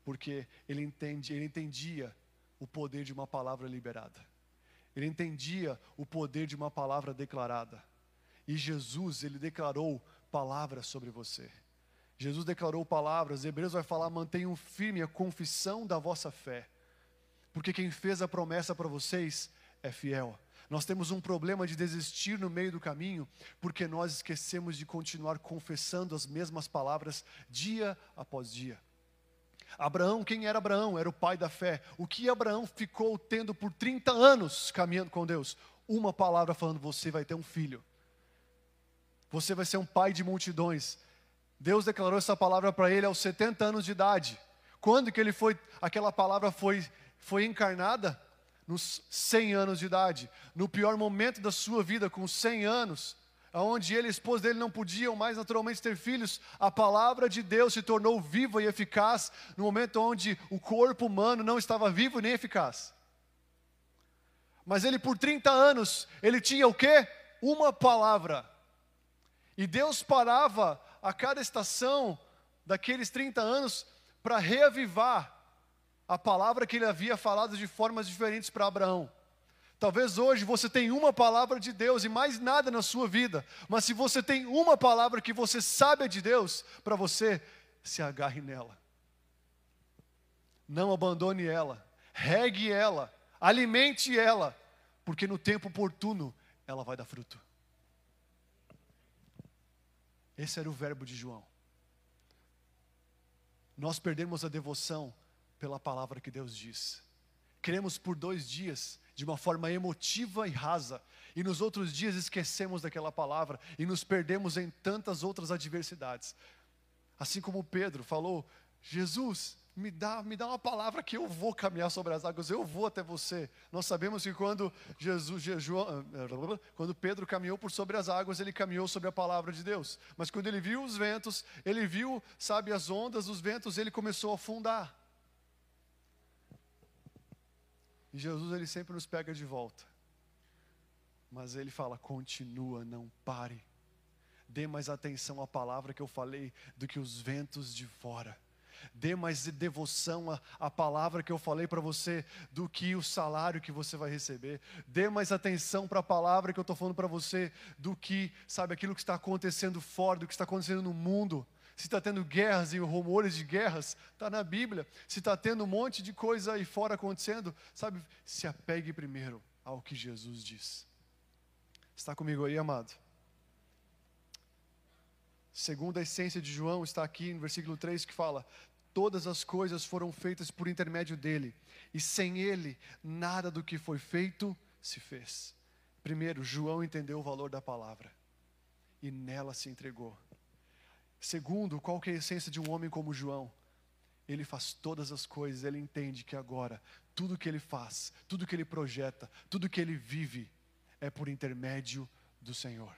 Speaker 1: Porque ele, entende, ele entendia o poder de uma palavra liberada. Ele entendia o poder de uma palavra declarada. E Jesus, ele declarou palavras sobre você. Jesus declarou palavras, Hebreus vai falar: mantenham firme a confissão da vossa fé. Porque quem fez a promessa para vocês é fiel. Nós temos um problema de desistir no meio do caminho, porque nós esquecemos de continuar confessando as mesmas palavras dia após dia. Abraão, quem era Abraão? Era o pai da fé. O que Abraão ficou tendo por 30 anos caminhando com Deus? Uma palavra falando: você vai ter um filho. Você vai ser um pai de multidões. Deus declarou essa palavra para ele aos 70 anos de idade. Quando que ele foi, aquela palavra foi, foi encarnada? nos 100 anos de idade, no pior momento da sua vida, com 100 anos, onde ele e a esposa dele não podiam mais naturalmente ter filhos, a palavra de Deus se tornou viva e eficaz no momento onde o corpo humano não estava vivo nem eficaz. Mas ele por 30 anos, ele tinha o quê? Uma palavra. E Deus parava a cada estação daqueles 30 anos para reavivar a palavra que ele havia falado de formas diferentes para Abraão. Talvez hoje você tenha uma palavra de Deus e mais nada na sua vida, mas se você tem uma palavra que você sabe é de Deus, para você, se agarre nela. Não abandone ela, regue ela, alimente ela, porque no tempo oportuno ela vai dar fruto. Esse era o verbo de João. Nós perdemos a devoção pela palavra que Deus diz. Cremos por dois dias de uma forma emotiva e rasa, e nos outros dias esquecemos daquela palavra e nos perdemos em tantas outras adversidades. Assim como Pedro falou: Jesus, me dá, me dá uma palavra que eu vou caminhar sobre as águas, eu vou até você. Nós sabemos que quando Jesus, João, quando Pedro caminhou por sobre as águas, ele caminhou sobre a palavra de Deus. Mas quando ele viu os ventos, ele viu, sabe, as ondas, os ventos, ele começou a afundar. E Jesus ele sempre nos pega de volta. Mas ele fala: continua, não pare. Dê mais atenção à palavra que eu falei do que os ventos de fora. Dê mais devoção à, à palavra que eu falei para você do que o salário que você vai receber. Dê mais atenção para a palavra que eu estou falando para você do que, sabe, aquilo que está acontecendo fora, do que está acontecendo no mundo se está tendo guerras e rumores de guerras, está na Bíblia. Se está tendo um monte de coisa aí fora acontecendo, sabe, se apegue primeiro ao que Jesus diz. Está comigo aí, amado? Segundo a essência de João, está aqui no versículo 3 que fala: Todas as coisas foram feitas por intermédio dele, e sem ele, nada do que foi feito se fez. Primeiro, João entendeu o valor da palavra, e nela se entregou. Segundo, qual é a essência de um homem como João? Ele faz todas as coisas, ele entende que agora tudo que ele faz, tudo que ele projeta, tudo que ele vive é por intermédio do Senhor.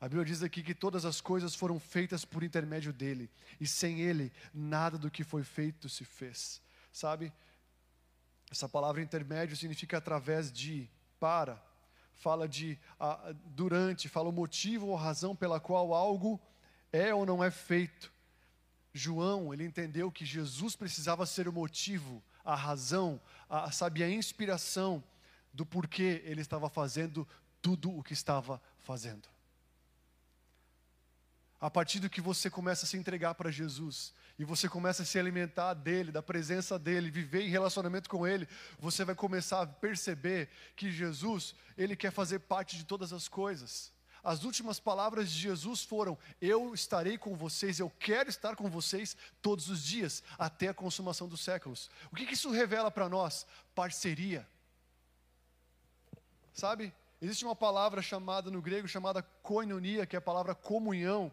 Speaker 1: A Bíblia diz aqui que todas as coisas foram feitas por intermédio dele, e sem ele, nada do que foi feito se fez. Sabe? Essa palavra intermédio significa através de, para, fala de a, durante, fala o motivo ou razão pela qual algo é ou não é feito. João, ele entendeu que Jesus precisava ser o motivo, a razão, a, sabe, a inspiração do porquê ele estava fazendo tudo o que estava fazendo. A partir do que você começa a se entregar para Jesus e você começa a se alimentar dele, da presença dele, viver em relacionamento com ele, você vai começar a perceber que Jesus, ele quer fazer parte de todas as coisas. as últimas palavras de Jesus foram: Eu estarei com vocês, eu quero estar com vocês todos os dias, até a consumação dos séculos. O que, que isso revela para nós? Parceria. Sabe? Existe uma palavra chamada no grego chamada koinonia, que é a palavra comunhão.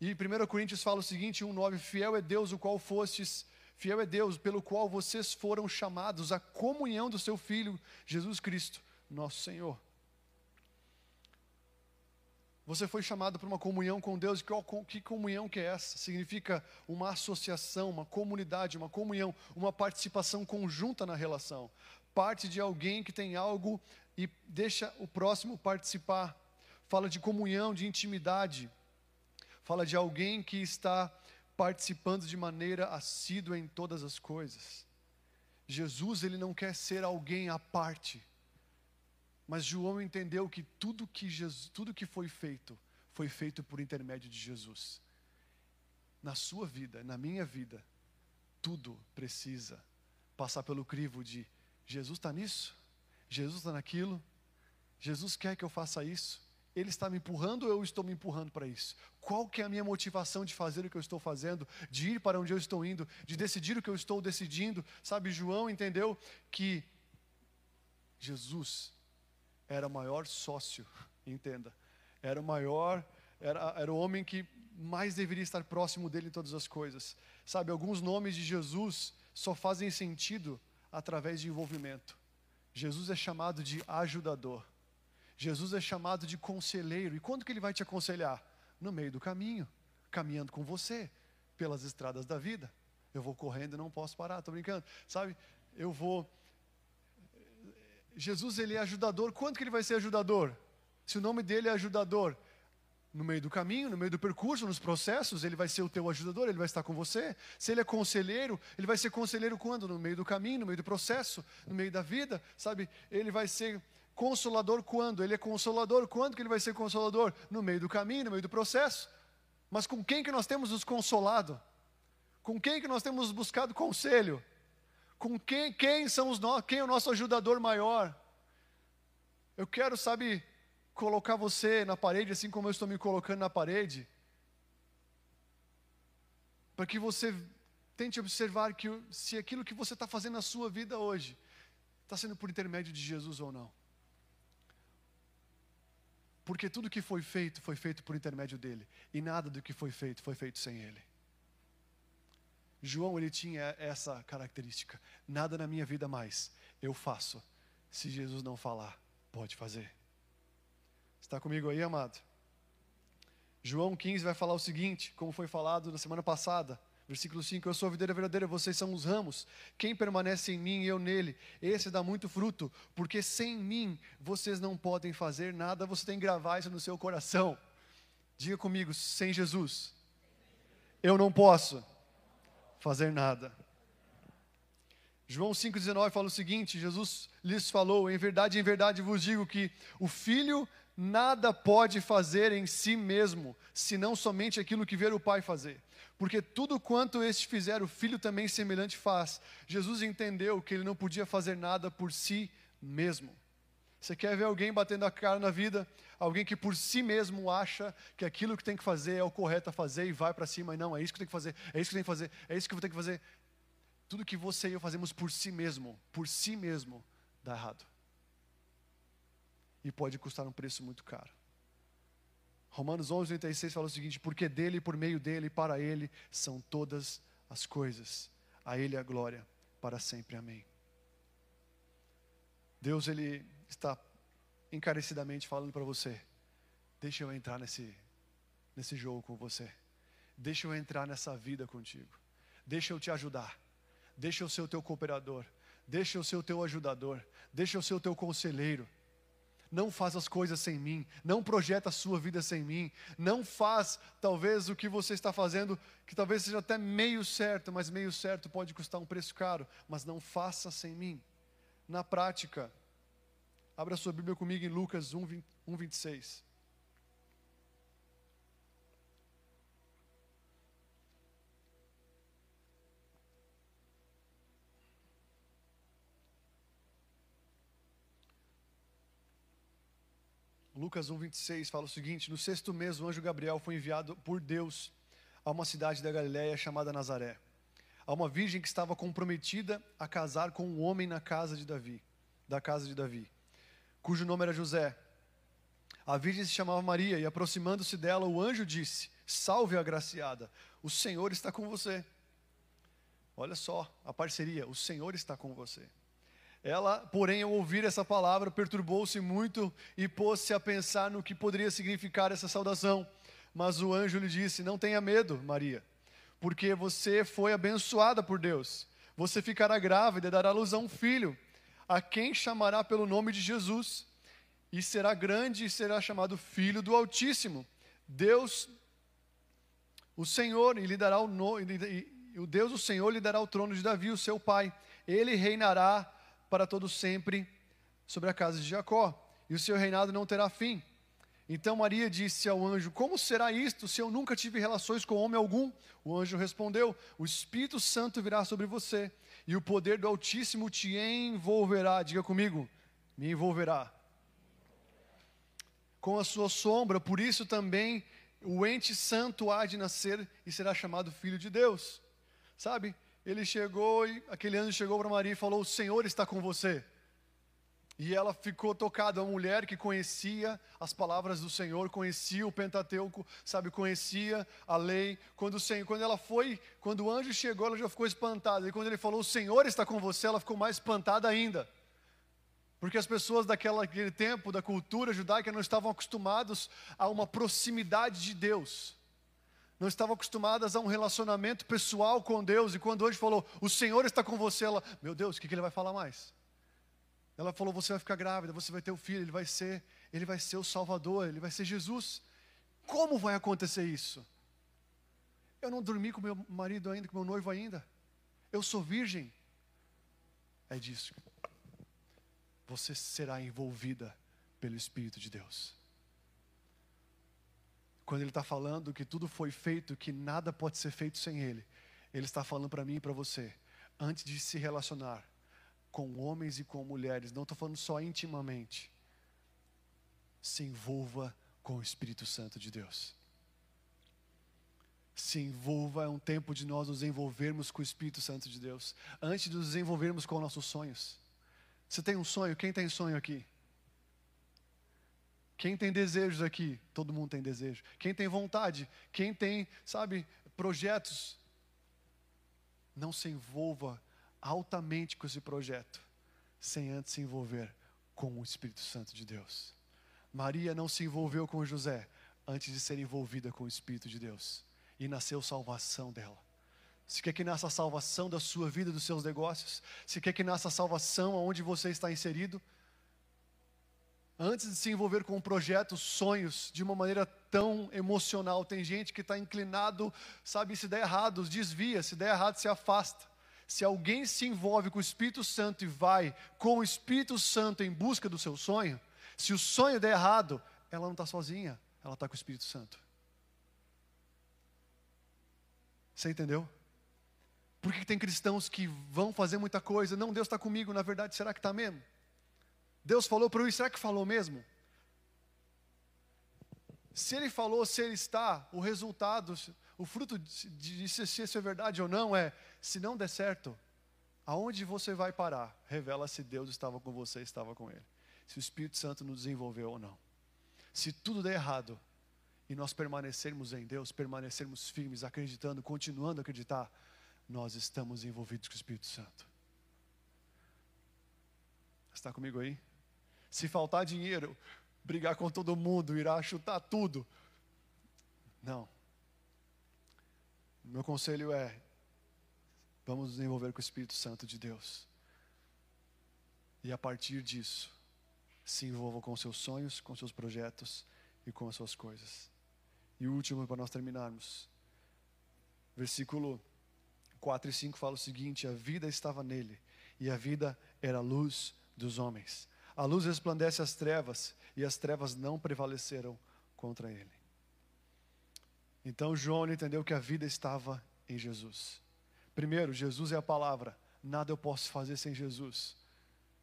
Speaker 1: E 1 Coríntios fala o seguinte, 1,9: Fiel é Deus, o qual fostes, fiel é Deus, pelo qual vocês foram chamados à comunhão do seu Filho, Jesus Cristo, nosso Senhor. Você foi chamado para uma comunhão com Deus. Que comunhão que é essa? Significa uma associação, uma comunidade, uma comunhão, uma participação conjunta na relação. Parte de alguém que tem algo e deixa o próximo participar. Fala de comunhão, de intimidade. Fala de alguém que está participando de maneira assídua em todas as coisas. Jesus, ele não quer ser alguém à parte. Mas João entendeu que tudo que, Jesus, tudo que foi feito, foi feito por intermédio de Jesus. Na sua vida, na minha vida, tudo precisa passar pelo crivo de Jesus está nisso, Jesus está naquilo, Jesus quer que eu faça isso, Ele está me empurrando ou eu estou me empurrando para isso? Qual que é a minha motivação de fazer o que eu estou fazendo, de ir para onde eu estou indo, de decidir o que eu estou decidindo? Sabe, João entendeu que Jesus era o maior sócio, entenda. Era o maior, era, era o homem que mais deveria estar próximo dele em todas as coisas. Sabe, alguns nomes de Jesus só fazem sentido através de envolvimento. Jesus é chamado de ajudador. Jesus é chamado de conselheiro. E quando que ele vai te aconselhar? No meio do caminho, caminhando com você pelas estradas da vida. Eu vou correndo e não posso parar, estou brincando. Sabe, eu vou Jesus ele é ajudador. Quanto que ele vai ser ajudador? Se o nome dele é ajudador, no meio do caminho, no meio do percurso, nos processos, ele vai ser o teu ajudador, ele vai estar com você. Se ele é conselheiro, ele vai ser conselheiro quando? No meio do caminho, no meio do processo, no meio da vida, sabe? Ele vai ser consolador quando? Ele é consolador quando que ele vai ser consolador? No meio do caminho, no meio do processo. Mas com quem que nós temos nos consolado? Com quem que nós temos buscado conselho? com quem, quem são os quem é o nosso ajudador maior. Eu quero, sabe, colocar você na parede, assim como eu estou me colocando na parede, para que você tente observar que se aquilo que você está fazendo na sua vida hoje está sendo por intermédio de Jesus ou não. Porque tudo que foi feito foi feito por intermédio dele, e nada do que foi feito foi feito sem ele. João ele tinha essa característica. Nada na minha vida mais eu faço. Se Jesus não falar, pode fazer. Está comigo aí, amado? João 15 vai falar o seguinte, como foi falado na semana passada, versículo 5: Eu sou a videira verdadeira, vocês são os ramos. Quem permanece em mim e eu nele, esse dá muito fruto, porque sem mim vocês não podem fazer nada. Você tem que gravar isso no seu coração. Diga comigo: sem Jesus, eu não posso fazer nada. João 5,19 fala o seguinte: Jesus lhes falou, em verdade, em verdade vos digo que o filho nada pode fazer em si mesmo, senão somente aquilo que ver o Pai fazer. Porque tudo quanto este fizer, o filho também semelhante faz. Jesus entendeu que ele não podia fazer nada por si mesmo. Você quer ver alguém batendo a cara na vida? Alguém que por si mesmo acha que aquilo que tem que fazer é o correto a fazer e vai para cima, e não, é isso que tem que fazer, é isso que tem que fazer, é isso que eu tenho que fazer. Tudo que você e eu fazemos por si mesmo, por si mesmo, dá errado. E pode custar um preço muito caro. Romanos 11, 36 fala o seguinte: Porque dele, por meio dele e para ele são todas as coisas. A ele a glória para sempre. Amém. Deus, ele está encarecidamente falando para você: deixa eu entrar nesse, nesse jogo com você, deixa eu entrar nessa vida contigo, deixa eu te ajudar, deixa eu ser o teu cooperador, deixa eu ser o teu ajudador, deixa eu ser o teu conselheiro. Não faz as coisas sem mim, não projeta a sua vida sem mim, não faz talvez o que você está fazendo, que talvez seja até meio certo, mas meio certo pode custar um preço caro, mas não faça sem mim. Na prática, Abra sua Bíblia comigo em Lucas 1, 20, 1 26. Lucas 1, 26 fala o seguinte: No sexto mês, o anjo Gabriel foi enviado por Deus a uma cidade da Galiléia chamada Nazaré, a uma virgem que estava comprometida a casar com um homem na casa de Davi, da casa de Davi, cujo nome era José. A virgem se chamava Maria e, aproximando-se dela, o anjo disse: Salve, agraciada, o Senhor está com você. Olha só a parceria, o Senhor está com você. Ela, porém, ao ouvir essa palavra, perturbou-se muito e pôs-se a pensar no que poderia significar essa saudação. Mas o anjo lhe disse: Não tenha medo, Maria, porque você foi abençoada por Deus. Você ficará grávida e dará luz a um filho, a quem chamará pelo nome de Jesus. E será grande e será chamado Filho do Altíssimo. Deus, o Senhor, lhe dará o, no, e, e, o Deus, o Senhor, lhe dará o trono de Davi, o seu pai. Ele reinará para todo sempre sobre a casa de Jacó, e o seu reinado não terá fim. Então Maria disse ao anjo: Como será isto se eu nunca tive relações com homem algum? O anjo respondeu: O Espírito Santo virá sobre você, e o poder do Altíssimo te envolverá. Diga comigo: me envolverá. Com a sua sombra, por isso também o ente santo há de nascer e será chamado filho de Deus. Sabe? Ele chegou e aquele anjo chegou para Maria e falou: O Senhor está com você. E ela ficou tocada, uma mulher que conhecia as palavras do Senhor, conhecia o Pentateuco, sabe, conhecia a lei. Quando o Senhor, quando ela foi, quando o anjo chegou, ela já ficou espantada. E quando ele falou: "O Senhor está com você", ela ficou mais espantada ainda. Porque as pessoas daquele tempo, da cultura judaica, não estavam acostumados a uma proximidade de Deus não estavam acostumadas a um relacionamento pessoal com Deus, e quando hoje falou, o Senhor está com você, ela, meu Deus, o que, que ele vai falar mais? Ela falou, você vai ficar grávida, você vai ter o um filho, ele vai ser, ele vai ser o Salvador, ele vai ser Jesus. Como vai acontecer isso? Eu não dormi com meu marido ainda, com meu noivo ainda. Eu sou virgem. É disso. Você será envolvida pelo Espírito de Deus quando ele está falando que tudo foi feito, que nada pode ser feito sem ele, ele está falando para mim e para você, antes de se relacionar com homens e com mulheres, não estou falando só intimamente, se envolva com o Espírito Santo de Deus. Se envolva, é um tempo de nós nos envolvermos com o Espírito Santo de Deus, antes de nos envolvermos com nossos sonhos. Você tem um sonho? Quem tem sonho aqui? Quem tem desejos aqui? Todo mundo tem desejo. Quem tem vontade? Quem tem, sabe, projetos? Não se envolva altamente com esse projeto, sem antes se envolver com o Espírito Santo de Deus. Maria não se envolveu com José antes de ser envolvida com o Espírito de Deus. E nasceu salvação dela. Se quer que nasça a salvação da sua vida, dos seus negócios, se quer que nasça a salvação aonde você está inserido, antes de se envolver com um projeto, sonhos, de uma maneira tão emocional. Tem gente que está inclinado, sabe, se der errado, desvia, se der errado, se afasta. Se alguém se envolve com o Espírito Santo e vai com o Espírito Santo em busca do seu sonho, se o sonho der errado, ela não está sozinha, ela está com o Espírito Santo. Você entendeu? Por que tem cristãos que vão fazer muita coisa? Não, Deus está comigo, na verdade, será que está mesmo? Deus falou para o será que falou mesmo? Se ele falou, se ele está, o resultado, o fruto de, de se, se isso é verdade ou não é, se não der certo, aonde você vai parar? Revela se Deus estava com você, estava com ele. Se o Espírito Santo nos desenvolveu ou não. Se tudo der errado e nós permanecermos em Deus, permanecermos firmes, acreditando, continuando a acreditar, nós estamos envolvidos com o Espírito Santo. Está comigo aí? Se faltar dinheiro, brigar com todo mundo, irá chutar tudo. Não. Meu conselho é: vamos nos envolver com o Espírito Santo de Deus. E a partir disso, se envolva com seus sonhos, com seus projetos e com as suas coisas. E o último, para nós terminarmos. Versículo 4 e 5 fala o seguinte: A vida estava nele, e a vida era a luz dos homens. A luz resplandece as trevas e as trevas não prevaleceram contra ele. Então João entendeu que a vida estava em Jesus. Primeiro, Jesus é a palavra, nada eu posso fazer sem Jesus.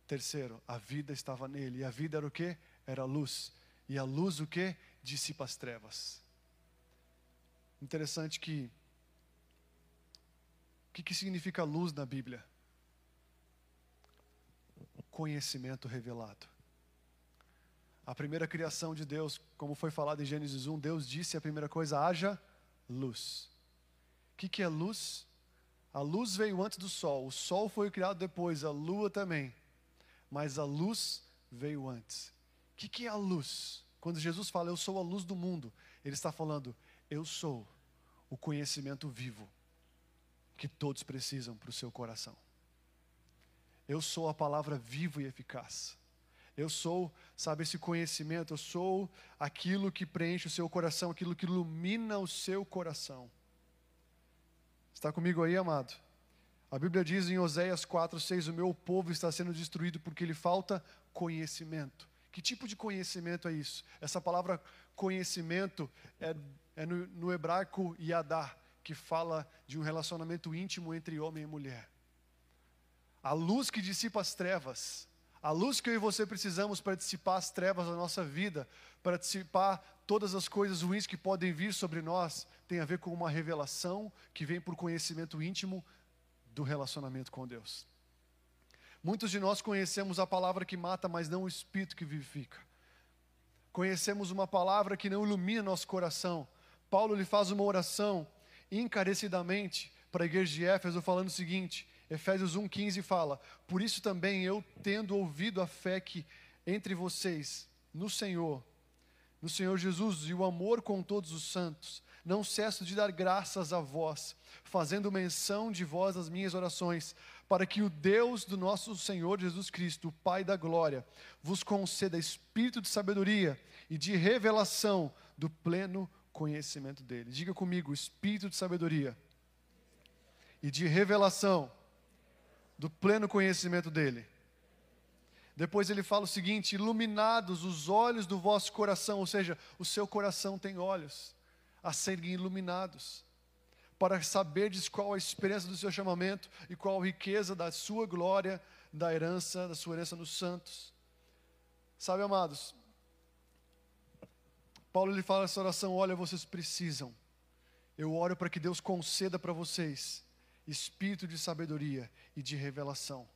Speaker 1: Terceiro, a vida estava nele, e a vida era o que? Era a luz. E a luz o que? Dissipa as trevas. Interessante que o que, que significa luz na Bíblia? Conhecimento revelado. A primeira criação de Deus, como foi falado em Gênesis 1, Deus disse a primeira coisa: haja luz. O que, que é luz? A luz veio antes do sol, o sol foi criado depois, a lua também. Mas a luz veio antes. O que, que é a luz? Quando Jesus fala, Eu sou a luz do mundo, Ele está falando, Eu sou o conhecimento vivo que todos precisam para o seu coração. Eu sou a palavra viva e eficaz. Eu sou, sabe, esse conhecimento, eu sou aquilo que preenche o seu coração, aquilo que ilumina o seu coração. Está comigo aí, amado? A Bíblia diz em Oséias 4, 6: O meu povo está sendo destruído porque lhe falta conhecimento. Que tipo de conhecimento é isso? Essa palavra conhecimento é, é no, no hebraico yadá, que fala de um relacionamento íntimo entre homem e mulher. A luz que dissipa as trevas, a luz que eu e você precisamos para dissipar as trevas da nossa vida, para dissipar todas as coisas ruins que podem vir sobre nós, tem a ver com uma revelação que vem por conhecimento íntimo do relacionamento com Deus. Muitos de nós conhecemos a palavra que mata, mas não o espírito que vivifica. Conhecemos uma palavra que não ilumina nosso coração. Paulo lhe faz uma oração encarecidamente para a igreja de Éfeso, falando o seguinte: Efésios 1,15 fala: Por isso também eu, tendo ouvido a fé que entre vocês no Senhor, no Senhor Jesus e o amor com todos os santos, não cesso de dar graças a vós, fazendo menção de vós nas minhas orações, para que o Deus do nosso Senhor Jesus Cristo, o Pai da glória, vos conceda espírito de sabedoria e de revelação do pleno conhecimento dele. Diga comigo, espírito de sabedoria e de revelação do pleno conhecimento dele. Depois ele fala o seguinte: iluminados os olhos do vosso coração, ou seja, o seu coração tem olhos a serem iluminados, para saberdes qual a esperança do seu chamamento e qual a riqueza da sua glória, da herança, da sua herança nos santos. Sabe, amados, Paulo ele fala essa oração: olha, vocês precisam. Eu oro para que Deus conceda para vocês espírito de sabedoria e de revelação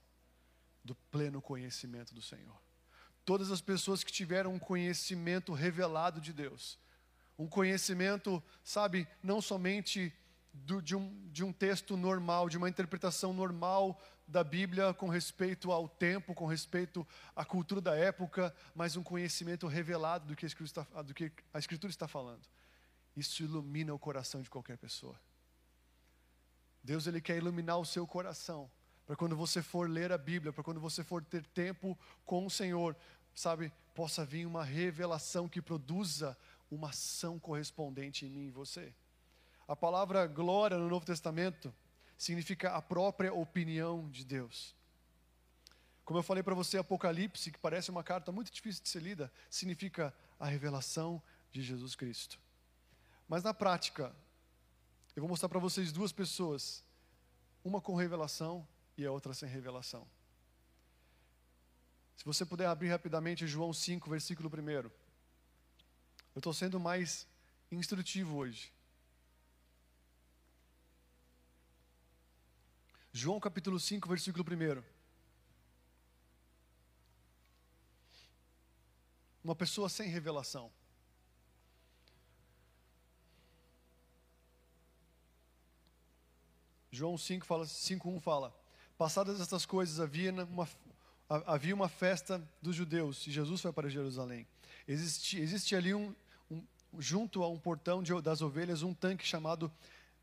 Speaker 1: do pleno conhecimento do Senhor. Todas as pessoas que tiveram um conhecimento revelado de Deus, um conhecimento, sabe, não somente do, de, um, de um texto normal, de uma interpretação normal da Bíblia com respeito ao tempo, com respeito à cultura da época, mas um conhecimento revelado do que a Escritura está, do que a Escritura está falando. Isso ilumina o coração de qualquer pessoa. Deus ele quer iluminar o seu coração, para quando você for ler a Bíblia, para quando você for ter tempo com o Senhor, sabe, possa vir uma revelação que produza uma ação correspondente em mim e você. A palavra glória no Novo Testamento significa a própria opinião de Deus. Como eu falei para você, Apocalipse, que parece uma carta muito difícil de ser lida, significa a revelação de Jesus Cristo. Mas na prática, eu vou mostrar para vocês duas pessoas, uma com revelação e a outra sem revelação. Se você puder abrir rapidamente João 5, versículo 1. Eu estou sendo mais instrutivo hoje. João capítulo 5, versículo 1. Uma pessoa sem revelação. João 5 fala, 5:1 fala: Passadas estas coisas havia uma havia uma festa dos judeus e Jesus foi para Jerusalém. Existe, existe ali um, junto a um portão de, das ovelhas, um tanque chamado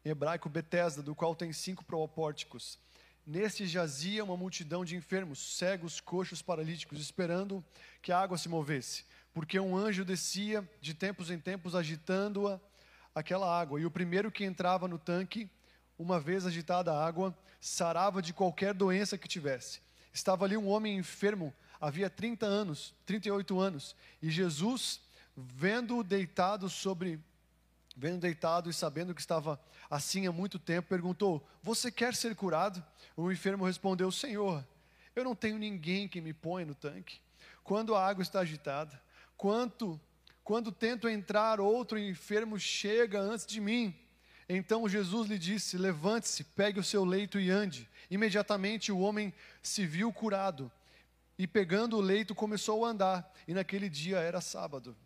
Speaker 1: em hebraico Betesda, do qual tem cinco pórticos. Neste jazia uma multidão de enfermos, cegos, coxos, paralíticos, esperando que a água se movesse, porque um anjo descia de tempos em tempos agitando-a aquela água. E o primeiro que entrava no tanque, uma vez agitada a água, sarava de qualquer doença que tivesse. Estava ali um homem enfermo, havia 30 anos, 38 anos, e Jesus vendo-o deitado sobre vendo deitado e sabendo que estava assim há muito tempo, perguntou: Você quer ser curado? O enfermo respondeu: Senhor, eu não tenho ninguém que me ponha no tanque. Quando a água está agitada, quanto Quando tento entrar, outro enfermo chega antes de mim. Então Jesus lhe disse: Levante-se, pegue o seu leito e ande. Imediatamente o homem se viu curado e, pegando o leito, começou a andar. E naquele dia era sábado.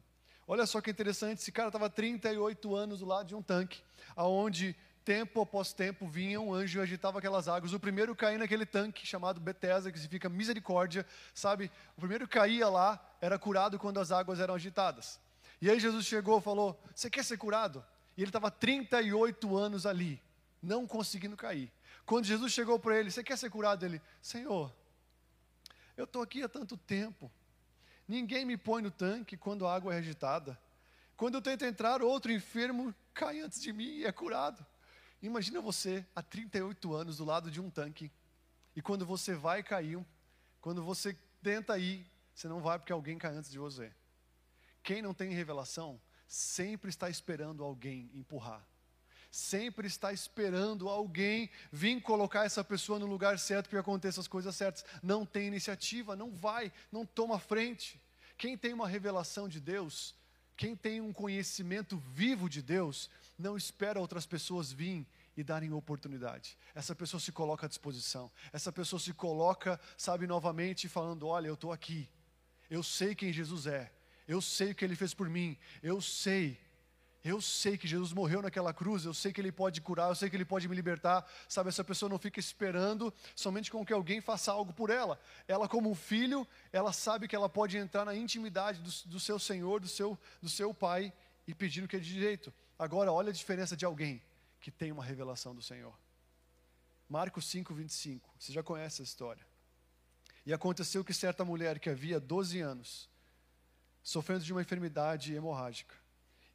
Speaker 1: Olha só que interessante: esse cara estava 38 anos lado de um tanque, aonde tempo após tempo vinha um anjo e agitava aquelas águas. O primeiro caía naquele tanque chamado Betesda, que significa misericórdia, sabe? O primeiro caía lá era curado quando as águas eram agitadas. E aí Jesus chegou e falou: Você quer ser curado? E ele estava 38 anos ali, não conseguindo cair. Quando Jesus chegou para ele, você quer ser curado? Ele, Senhor, eu estou aqui há tanto tempo. Ninguém me põe no tanque quando a água é agitada. Quando eu tento entrar, outro enfermo cai antes de mim e é curado. Imagina você há 38 anos do lado de um tanque. E quando você vai cair, quando você tenta ir, você não vai porque alguém cai antes de você. Quem não tem revelação sempre está esperando alguém empurrar. Sempre está esperando alguém vir colocar essa pessoa no lugar certo para que aconteçam as coisas certas. Não tem iniciativa, não vai, não toma frente. Quem tem uma revelação de Deus, quem tem um conhecimento vivo de Deus, não espera outras pessoas virem e darem oportunidade. Essa pessoa se coloca à disposição. Essa pessoa se coloca, sabe, novamente falando: Olha, eu estou aqui. Eu sei quem Jesus é. Eu sei o que ele fez por mim. Eu sei. Eu sei que Jesus morreu naquela cruz, eu sei que Ele pode curar, eu sei que Ele pode me libertar. Sabe, essa pessoa não fica esperando somente com que alguém faça algo por ela. Ela, como um filho, ela sabe que ela pode entrar na intimidade do, do seu Senhor, do seu, do seu Pai e pedir o que é de direito. Agora, olha a diferença de alguém que tem uma revelação do Senhor. Marcos 5, 25. Você já conhece essa história. E aconteceu que certa mulher que havia 12 anos, sofrendo de uma enfermidade hemorrágica,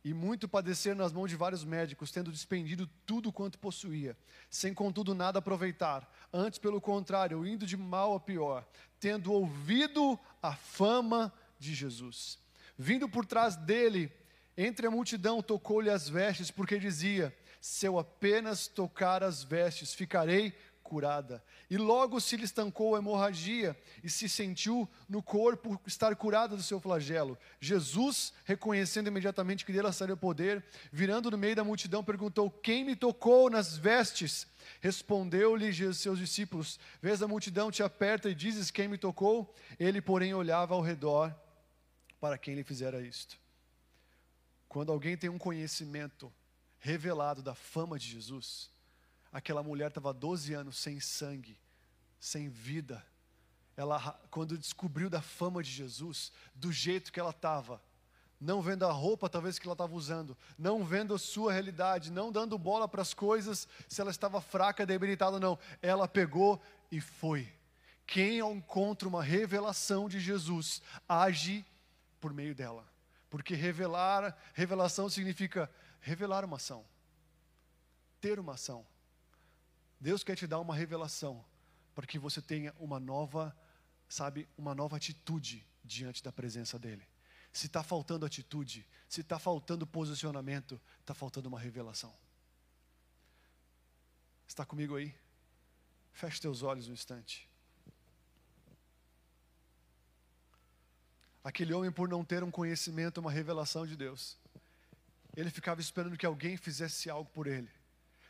Speaker 1: e muito padecer nas mãos de vários médicos, tendo despendido tudo quanto possuía, sem contudo nada aproveitar, antes pelo contrário, indo de mal a pior, tendo ouvido a fama de Jesus. Vindo por trás dele, entre a multidão, tocou-lhe as vestes, porque dizia: Se eu apenas tocar as vestes, ficarei curada. E logo se lhe estancou a hemorragia e se sentiu no corpo estar curada do seu flagelo. Jesus, reconhecendo imediatamente que dele saiu o poder, virando no meio da multidão, perguntou: Quem me tocou nas vestes? Respondeu-lhe seus discípulos: Vês a multidão te aperta e dizes: Quem me tocou? Ele, porém, olhava ao redor para quem lhe fizera isto. Quando alguém tem um conhecimento revelado da fama de Jesus, aquela mulher estava 12 anos sem sangue, sem vida. Ela, quando descobriu da fama de Jesus, do jeito que ela estava, não vendo a roupa talvez que ela estava usando, não vendo a sua realidade, não dando bola para as coisas, se ela estava fraca, debilitada ou não, ela pegou e foi. Quem encontra uma revelação de Jesus, age por meio dela. Porque revelar, revelação significa revelar uma ação, ter uma ação. Deus quer te dar uma revelação para que você tenha uma nova, sabe, uma nova atitude diante da presença dEle. Se está faltando atitude, se está faltando posicionamento, está faltando uma revelação. Está comigo aí? Feche teus olhos um instante. Aquele homem, por não ter um conhecimento, uma revelação de Deus, ele ficava esperando que alguém fizesse algo por ele.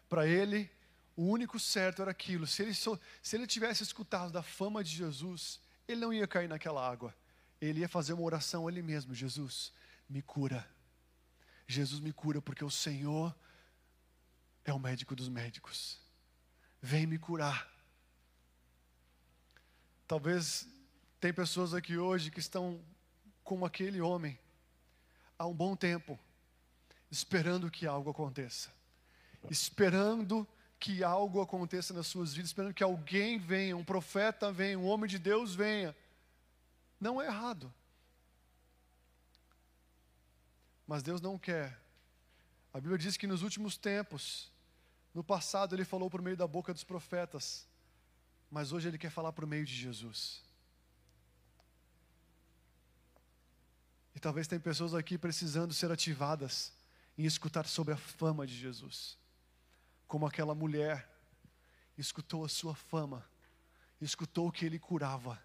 Speaker 1: Para ele, o único certo era aquilo. Se ele, se ele tivesse escutado da fama de Jesus, ele não ia cair naquela água. Ele ia fazer uma oração a ele mesmo: Jesus, me cura. Jesus me cura, porque o Senhor é o médico dos médicos. Vem me curar. Talvez tem pessoas aqui hoje que estão como aquele homem há um bom tempo, esperando que algo aconteça, esperando que algo aconteça nas suas vidas, esperando que alguém venha, um profeta venha, um homem de Deus venha. Não é errado. Mas Deus não quer. A Bíblia diz que nos últimos tempos, no passado ele falou por meio da boca dos profetas, mas hoje ele quer falar por meio de Jesus. E talvez tem pessoas aqui precisando ser ativadas em escutar sobre a fama de Jesus como aquela mulher escutou a sua fama, escutou que ele curava.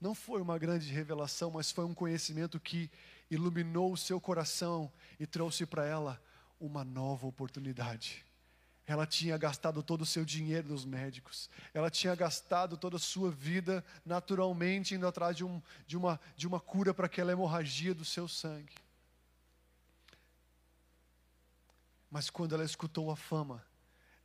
Speaker 1: Não foi uma grande revelação, mas foi um conhecimento que iluminou o seu coração e trouxe para ela uma nova oportunidade. Ela tinha gastado todo o seu dinheiro nos médicos. Ela tinha gastado toda a sua vida naturalmente indo atrás de, um, de, uma, de uma cura para aquela hemorragia do seu sangue. Mas quando ela escutou a fama,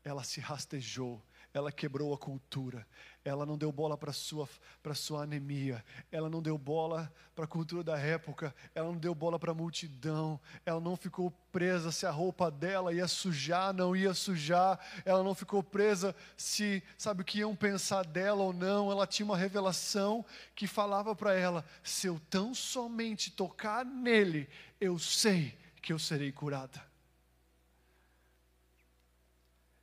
Speaker 1: ela se rastejou, ela quebrou a cultura, ela não deu bola para sua para sua anemia, ela não deu bola para a cultura da época, ela não deu bola para a multidão, ela não ficou presa se a roupa dela ia sujar, não ia sujar, ela não ficou presa se sabe o que iam pensar dela ou não, ela tinha uma revelação que falava para ela: se eu tão somente tocar nele, eu sei que eu serei curada.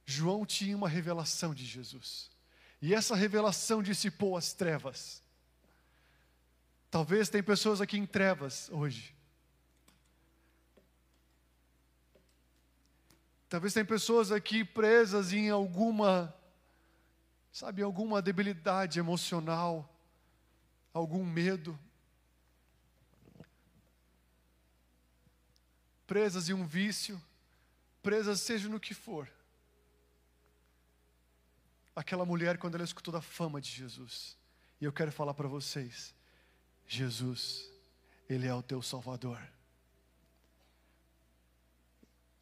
Speaker 1: João tinha uma revelação de Jesus. E essa revelação dissipou as trevas. Talvez tem pessoas aqui em trevas hoje. Talvez tem pessoas aqui presas em alguma, sabe, alguma debilidade emocional, algum medo. Presas em um vício, presas seja no que for aquela mulher quando ela escutou da fama de Jesus. E eu quero falar para vocês: Jesus, Ele é o teu Salvador.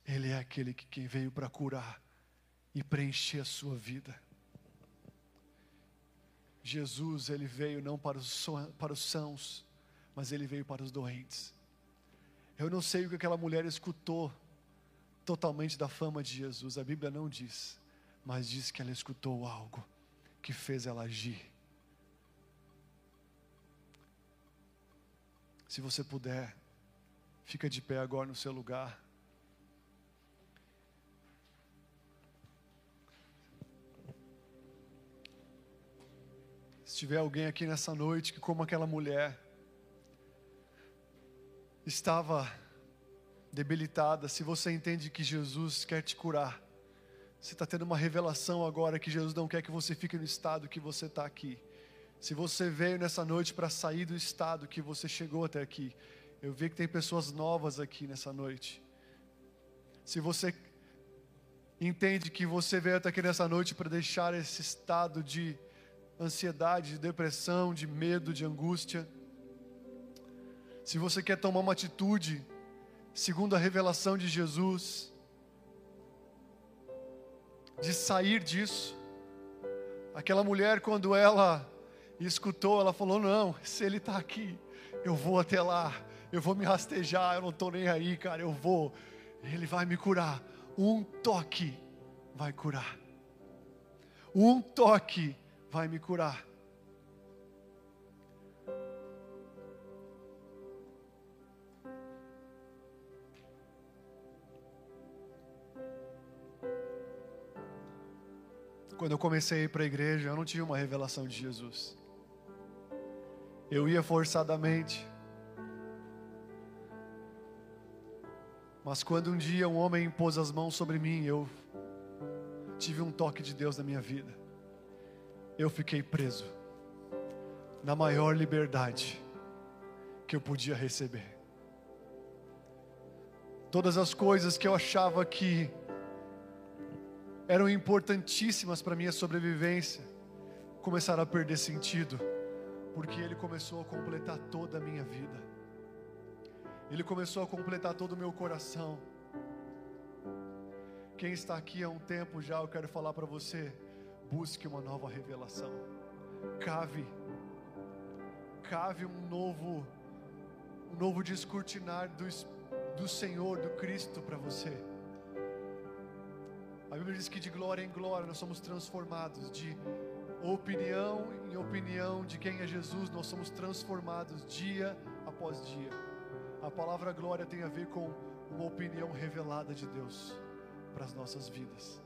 Speaker 1: Ele é aquele que quem veio para curar e preencher a sua vida. Jesus, ele veio não para os, para os sãos, mas ele veio para os doentes. Eu não sei o que aquela mulher escutou totalmente da fama de Jesus, a Bíblia não diz mas diz que ela escutou algo que fez ela agir. Se você puder, fica de pé agora no seu lugar. Se tiver alguém aqui nessa noite que, como aquela mulher, estava debilitada, se você entende que Jesus quer te curar, você está tendo uma revelação agora que Jesus não quer que você fique no estado que você está aqui. Se você veio nessa noite para sair do estado que você chegou até aqui, eu vi que tem pessoas novas aqui nessa noite. Se você entende que você veio até aqui nessa noite para deixar esse estado de ansiedade, de depressão, de medo, de angústia, se você quer tomar uma atitude segundo a revelação de Jesus, de sair disso. Aquela mulher, quando ela escutou, ela falou: Não, se ele está aqui, eu vou até lá, eu vou me rastejar, eu não estou nem aí, cara, eu vou, ele vai me curar. Um toque vai curar, um toque vai me curar. Quando eu comecei a ir para a igreja, eu não tinha uma revelação de Jesus. Eu ia forçadamente. Mas quando um dia um homem pôs as mãos sobre mim, eu tive um toque de Deus na minha vida. Eu fiquei preso na maior liberdade que eu podia receber. Todas as coisas que eu achava que eram importantíssimas para minha sobrevivência, começaram a perder sentido, porque Ele começou a completar toda a minha vida, Ele começou a completar todo o meu coração. Quem está aqui há um tempo já, eu quero falar para você: busque uma nova revelação, cave, cave um novo, um novo descortinar do, do Senhor, do Cristo para você a Bíblia diz que de glória em glória nós somos transformados, de opinião em opinião de quem é Jesus, nós somos transformados dia após dia. A palavra glória tem a ver com uma opinião revelada de Deus para as nossas vidas.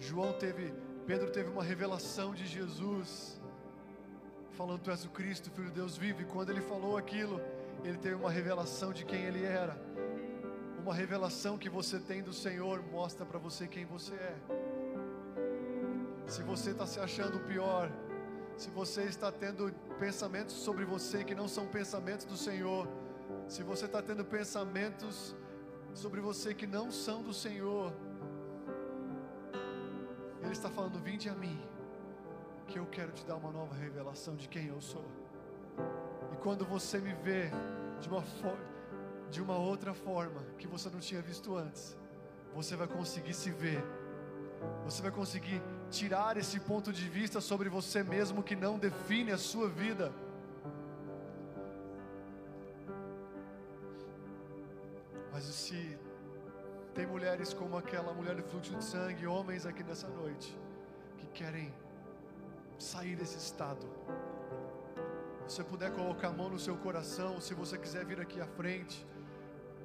Speaker 1: João teve, Pedro teve uma revelação de Jesus, falando: Tu és o Cristo, Filho de Deus vivo, e quando ele falou aquilo, ele teve uma revelação de quem ele era uma revelação que você tem do Senhor mostra para você quem você é. Se você está se achando pior, se você está tendo pensamentos sobre você que não são pensamentos do Senhor, Se você está tendo pensamentos sobre você que não são do Senhor, Ele está falando: Vinde a mim, que eu quero te dar uma nova revelação de quem eu sou. E quando você me vê de uma, de uma outra forma que você não tinha visto antes, você vai conseguir se ver, você vai conseguir tirar esse ponto de vista sobre você mesmo que não define a sua vida. Mas se tem mulheres como aquela mulher do fluxo de sangue, homens aqui nessa noite, que querem sair desse estado. Se você puder colocar a mão no seu coração, se você quiser vir aqui à frente,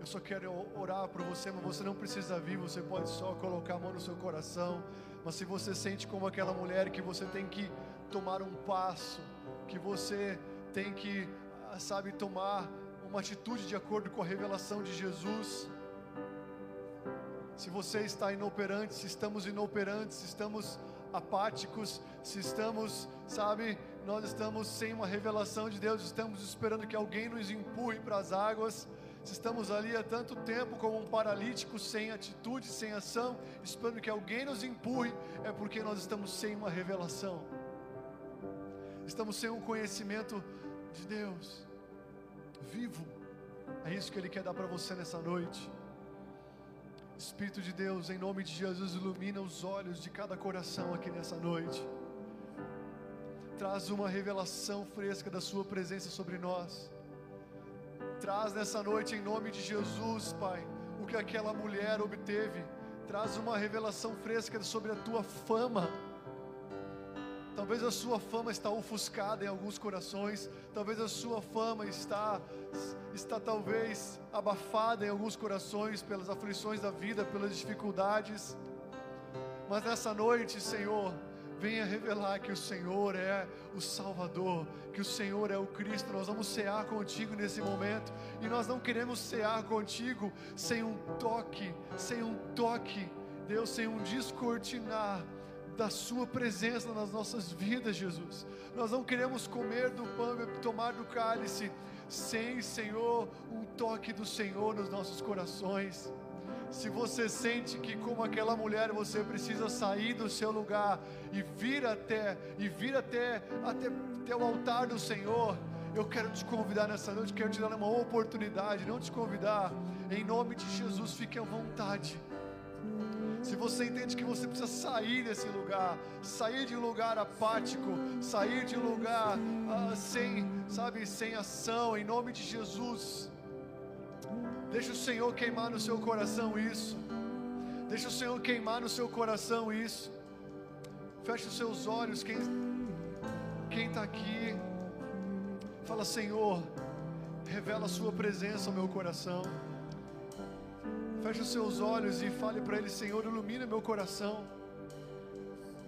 Speaker 1: eu só quero orar por você, mas você não precisa vir, você pode só colocar a mão no seu coração. Mas se você sente como aquela mulher que você tem que tomar um passo, que você tem que, ah, sabe, tomar uma atitude de acordo com a revelação de Jesus. Se você está inoperante, se estamos inoperantes, se estamos apáticos, se estamos, sabe, nós estamos sem uma revelação de Deus, estamos esperando que alguém nos empurre para as águas, estamos ali há tanto tempo como um paralítico, sem atitude, sem ação, esperando que alguém nos empurre, é porque nós estamos sem uma revelação, estamos sem um conhecimento de Deus vivo. É isso que Ele quer dar para você nessa noite. Espírito de Deus, em nome de Jesus, ilumina os olhos de cada coração aqui nessa noite. Traz uma revelação fresca da Sua presença sobre nós. Traz nessa noite, em nome de Jesus, Pai, o que aquela mulher obteve. Traz uma revelação fresca sobre a Tua fama Talvez a sua fama está ofuscada em alguns corações. Talvez a sua fama está está talvez abafada em alguns corações pelas aflições da vida, pelas dificuldades. Mas nessa noite, Senhor, venha revelar que o Senhor é o Salvador, que o Senhor é o Cristo. Nós vamos cear contigo nesse momento e nós não queremos cear contigo sem um toque, sem um toque, Deus, sem um descortinar da Sua presença nas nossas vidas, Jesus. Nós não queremos comer do pão e tomar do cálice sem, Senhor, um toque do Senhor nos nossos corações. Se você sente que como aquela mulher você precisa sair do seu lugar e vir até e vir até até, até o altar do Senhor, eu quero te convidar nessa noite, quero te dar uma oportunidade, não te convidar. Em nome de Jesus, fique à vontade. Se você entende que você precisa sair desse lugar, sair de um lugar apático, sair de um lugar ah, sem, sabe, sem ação, em nome de Jesus. Deixa o Senhor queimar no seu coração isso. Deixa o Senhor queimar no seu coração isso. Feche os seus olhos, quem quem está aqui, fala Senhor, revela a Sua presença ao meu coração. Feche os seus olhos e fale para Ele: Senhor, ilumina meu coração.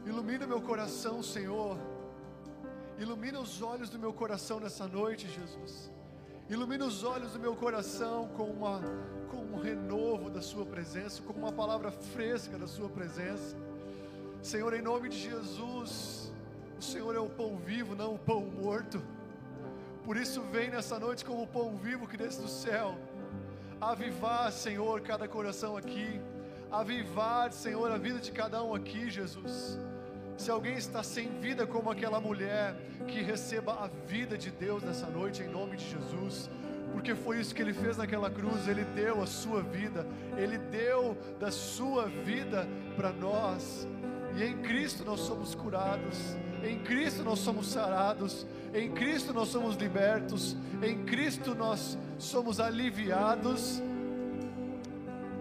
Speaker 1: Ilumina meu coração, Senhor. Ilumina os olhos do meu coração nessa noite, Jesus. Ilumina os olhos do meu coração com, uma, com um renovo da Sua presença, com uma palavra fresca da Sua presença. Senhor, em nome de Jesus, o Senhor é o pão vivo, não o pão morto. Por isso, vem nessa noite como o pão vivo que desce do céu avivar, Senhor, cada coração aqui, avivar, Senhor, a vida de cada um aqui, Jesus. Se alguém está sem vida como aquela mulher, que receba a vida de Deus nessa noite, em nome de Jesus, porque foi isso que ele fez naquela cruz, ele deu a sua vida, ele deu da sua vida para nós, e em Cristo nós somos curados, em Cristo nós somos sarados, em Cristo nós somos libertos, em Cristo nós somos aliviados.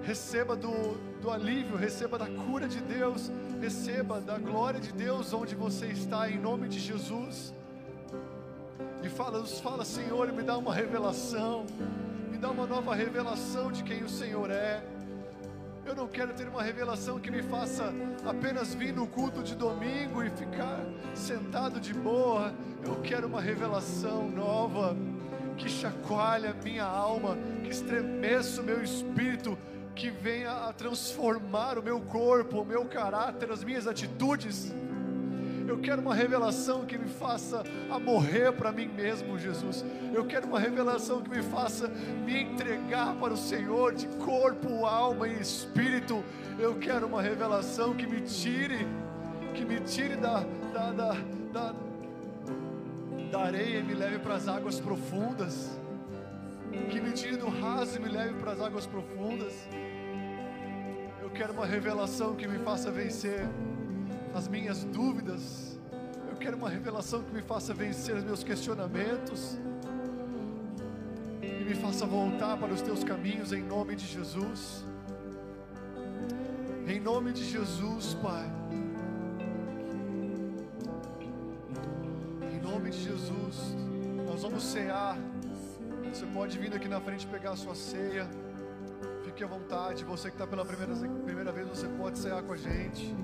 Speaker 1: Receba do, do alívio, receba da cura de Deus, receba da glória de Deus onde você está, em nome de Jesus. E fala, fala, Senhor, me dá uma revelação, me dá uma nova revelação de quem o Senhor é. Eu não quero ter uma revelação que me faça apenas vir no culto de domingo e ficar sentado de boa. Eu quero uma revelação nova que chacoalha minha alma, que estremeça o meu espírito, que venha a transformar o meu corpo, o meu caráter, as minhas atitudes.
Speaker 2: Eu quero uma revelação que me faça a morrer para mim mesmo, Jesus. Eu quero uma revelação que me faça me entregar para o Senhor de corpo, alma e espírito. Eu quero uma revelação que me tire, que me tire da, da, da, da, da areia e me leve para as águas profundas. Que me tire do raso e me leve para as águas profundas. Eu quero uma revelação que me faça vencer as minhas dúvidas. Eu quero uma revelação que me faça vencer os meus questionamentos. E me faça voltar para os teus caminhos em nome de Jesus. Em nome de Jesus, Pai. Em nome de Jesus, nós vamos cear. Você pode vir aqui na frente pegar a sua ceia. Fique à vontade. Você que está pela primeira, primeira vez, você pode cear com a gente.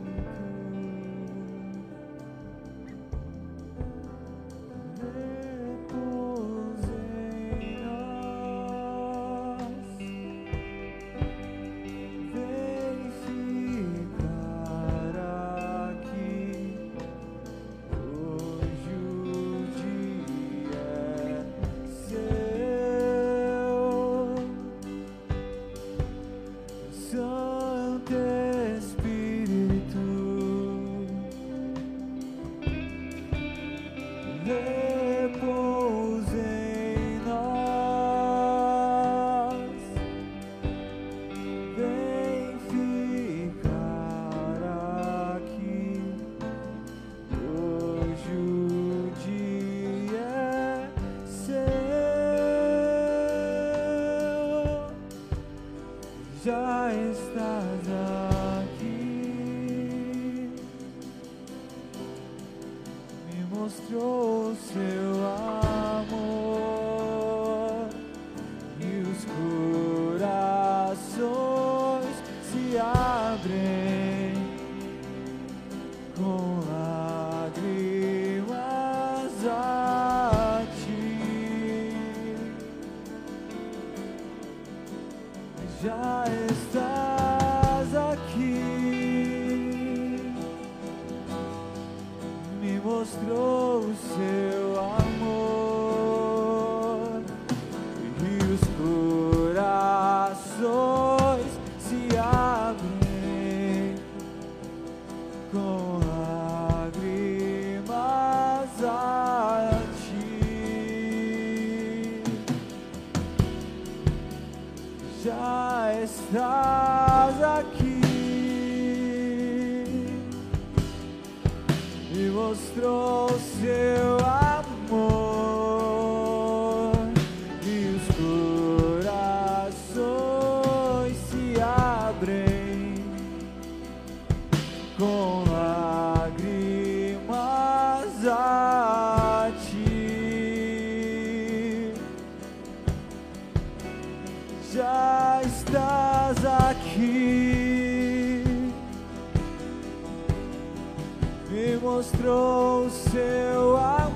Speaker 2: Sua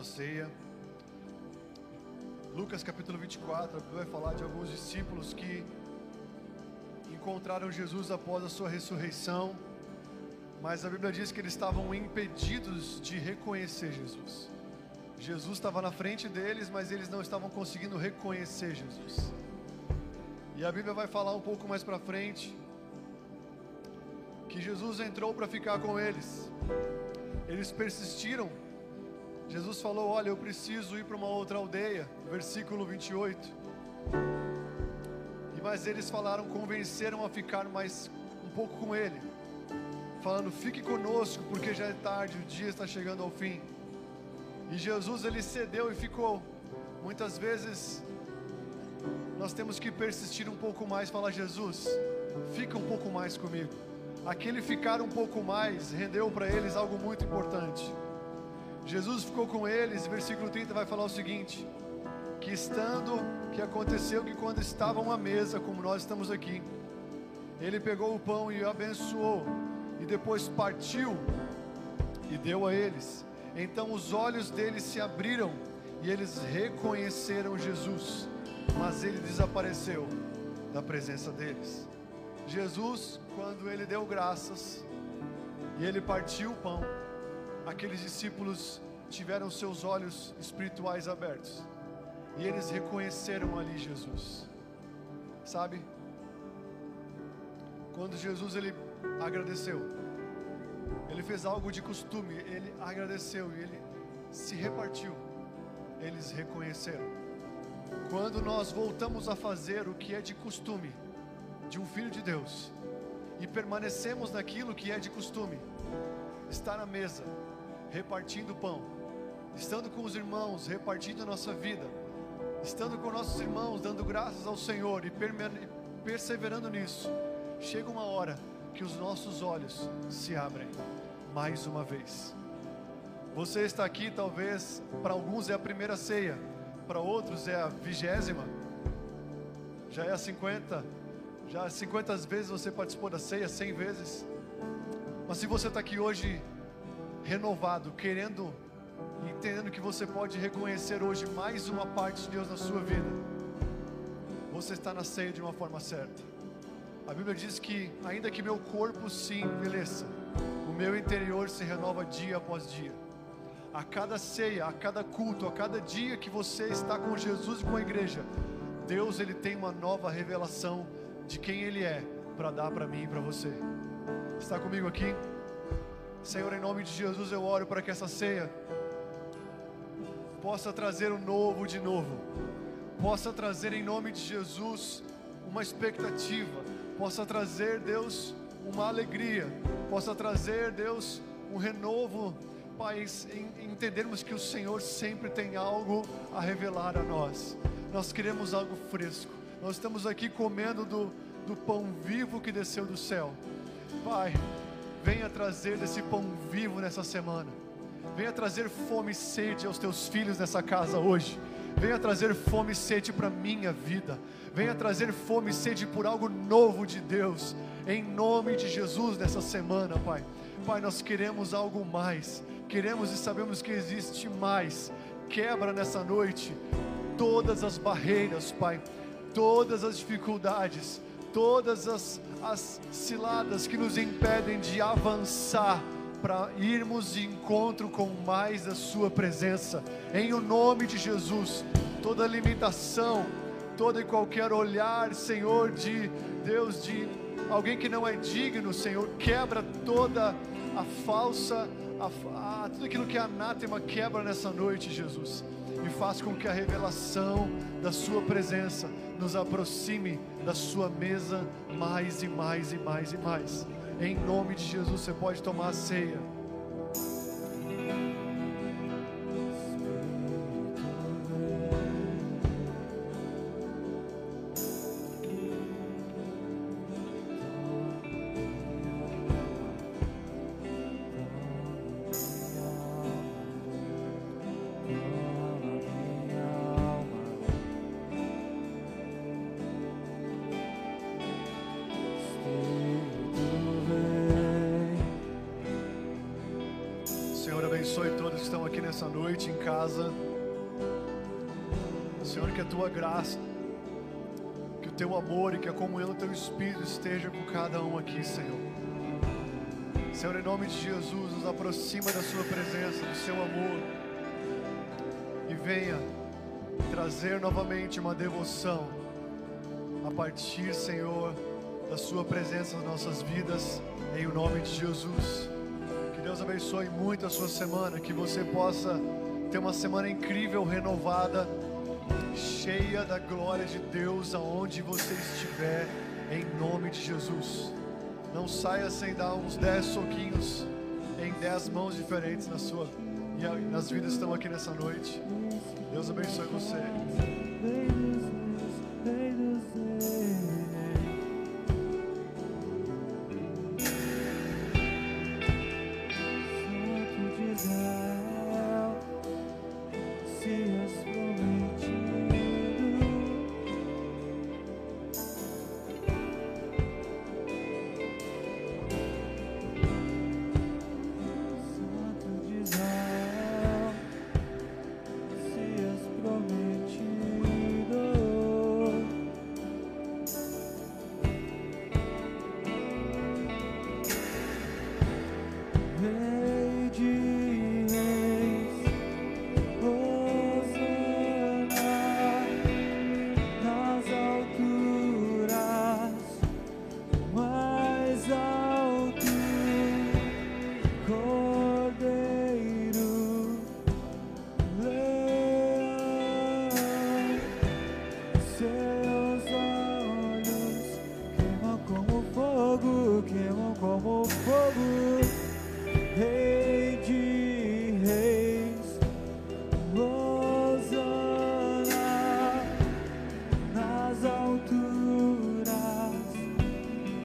Speaker 2: sua ceia. Lucas capítulo 24 vai falar de alguns discípulos que encontraram Jesus após a sua ressurreição, mas a Bíblia diz que eles estavam impedidos de reconhecer Jesus. Jesus estava na frente deles, mas eles não estavam conseguindo reconhecer Jesus. E a Bíblia vai falar um pouco mais para frente que Jesus entrou para ficar com eles. Eles persistiram. Jesus falou: Olha, eu preciso ir para uma outra aldeia. Versículo 28.
Speaker 1: E mas eles falaram, convenceram a ficar mais um pouco com ele, falando: "Fique conosco, porque já é tarde, o dia está chegando ao fim". E Jesus ele cedeu e ficou. Muitas vezes nós temos que persistir um pouco mais, falar: "Jesus, fica um pouco mais comigo". Aquele ficar um pouco mais rendeu para eles algo muito importante. Jesus ficou com eles, versículo 30 vai falar o seguinte: que estando, que aconteceu que quando estavam à mesa, como nós estamos aqui, ele pegou o pão e o abençoou, e depois partiu e deu a eles. Então os olhos deles se abriram e eles reconheceram Jesus, mas ele desapareceu da presença deles. Jesus, quando ele deu graças e ele partiu o pão, aqueles discípulos tiveram seus olhos espirituais abertos e eles reconheceram ali Jesus. Sabe? Quando Jesus ele agradeceu, ele fez algo de costume, ele agradeceu e ele se repartiu. Eles reconheceram. Quando nós voltamos a fazer o que é de costume de um filho de Deus e permanecemos naquilo que é de costume, estar na mesa, repartindo pão, estando com os irmãos, repartindo a nossa vida, estando com nossos irmãos, dando graças ao Senhor e perseverando nisso, chega uma hora que os nossos olhos se abrem mais uma vez. Você está aqui, talvez, para alguns é a primeira ceia, para outros é a vigésima, já é a 50, já 50 vezes você participou da ceia, 100 vezes. Mas se você está aqui hoje renovado, querendo, entendendo que você pode reconhecer hoje mais uma parte de Deus na sua vida, você está na ceia de uma forma certa. A Bíblia diz que, ainda que meu corpo se envelheça, o meu interior se renova dia após dia. A cada ceia, a cada culto, a cada dia que você está com Jesus e com a igreja, Deus ele tem uma nova revelação de quem Ele é para dar para mim e para você. Está comigo aqui? Senhor, em nome de Jesus eu oro para que essa ceia possa trazer o novo de novo, possa trazer em nome de Jesus uma expectativa, possa trazer, Deus, uma alegria, possa trazer, Deus, um renovo, Pai, em entendermos que o Senhor sempre tem algo a revelar a nós. Nós queremos algo fresco. Nós estamos aqui comendo do, do pão vivo que desceu do céu. Pai, venha trazer desse pão vivo nessa semana. Venha trazer fome e sede aos teus filhos nessa casa hoje. Venha trazer fome e sede para minha vida. Venha trazer fome e sede por algo novo de Deus. Em nome de Jesus nessa semana, Pai. Pai, nós queremos algo mais. Queremos e sabemos que existe mais. Quebra nessa noite todas as barreiras, Pai. Todas as dificuldades todas as, as ciladas que nos impedem de avançar para irmos de encontro com mais da Sua presença, em o nome de Jesus, toda limitação, todo e qualquer olhar, Senhor, de Deus, de alguém que não é digno, Senhor, quebra toda a falsa, a, a, tudo aquilo que é anátema, quebra nessa noite, Jesus, e faz com que a revelação da Sua presença nos aproxime da sua mesa mais e mais e mais e mais. Em nome de Jesus, você pode tomar a ceia. Comunhão do teu Espírito esteja com cada um aqui, Senhor. Senhor, em nome de Jesus, nos aproxima da Sua presença, do Seu amor e venha trazer novamente uma devoção a partir, Senhor, da Sua presença nas nossas vidas, em o nome de Jesus. Que Deus abençoe muito a sua semana, que você possa ter uma semana incrível, renovada, cheia da glória de Deus aonde você estiver, em nome de Jesus. Não saia sem dar uns dez soquinhos em dez mãos diferentes na sua e nas vidas que estão aqui nessa noite. Deus abençoe você.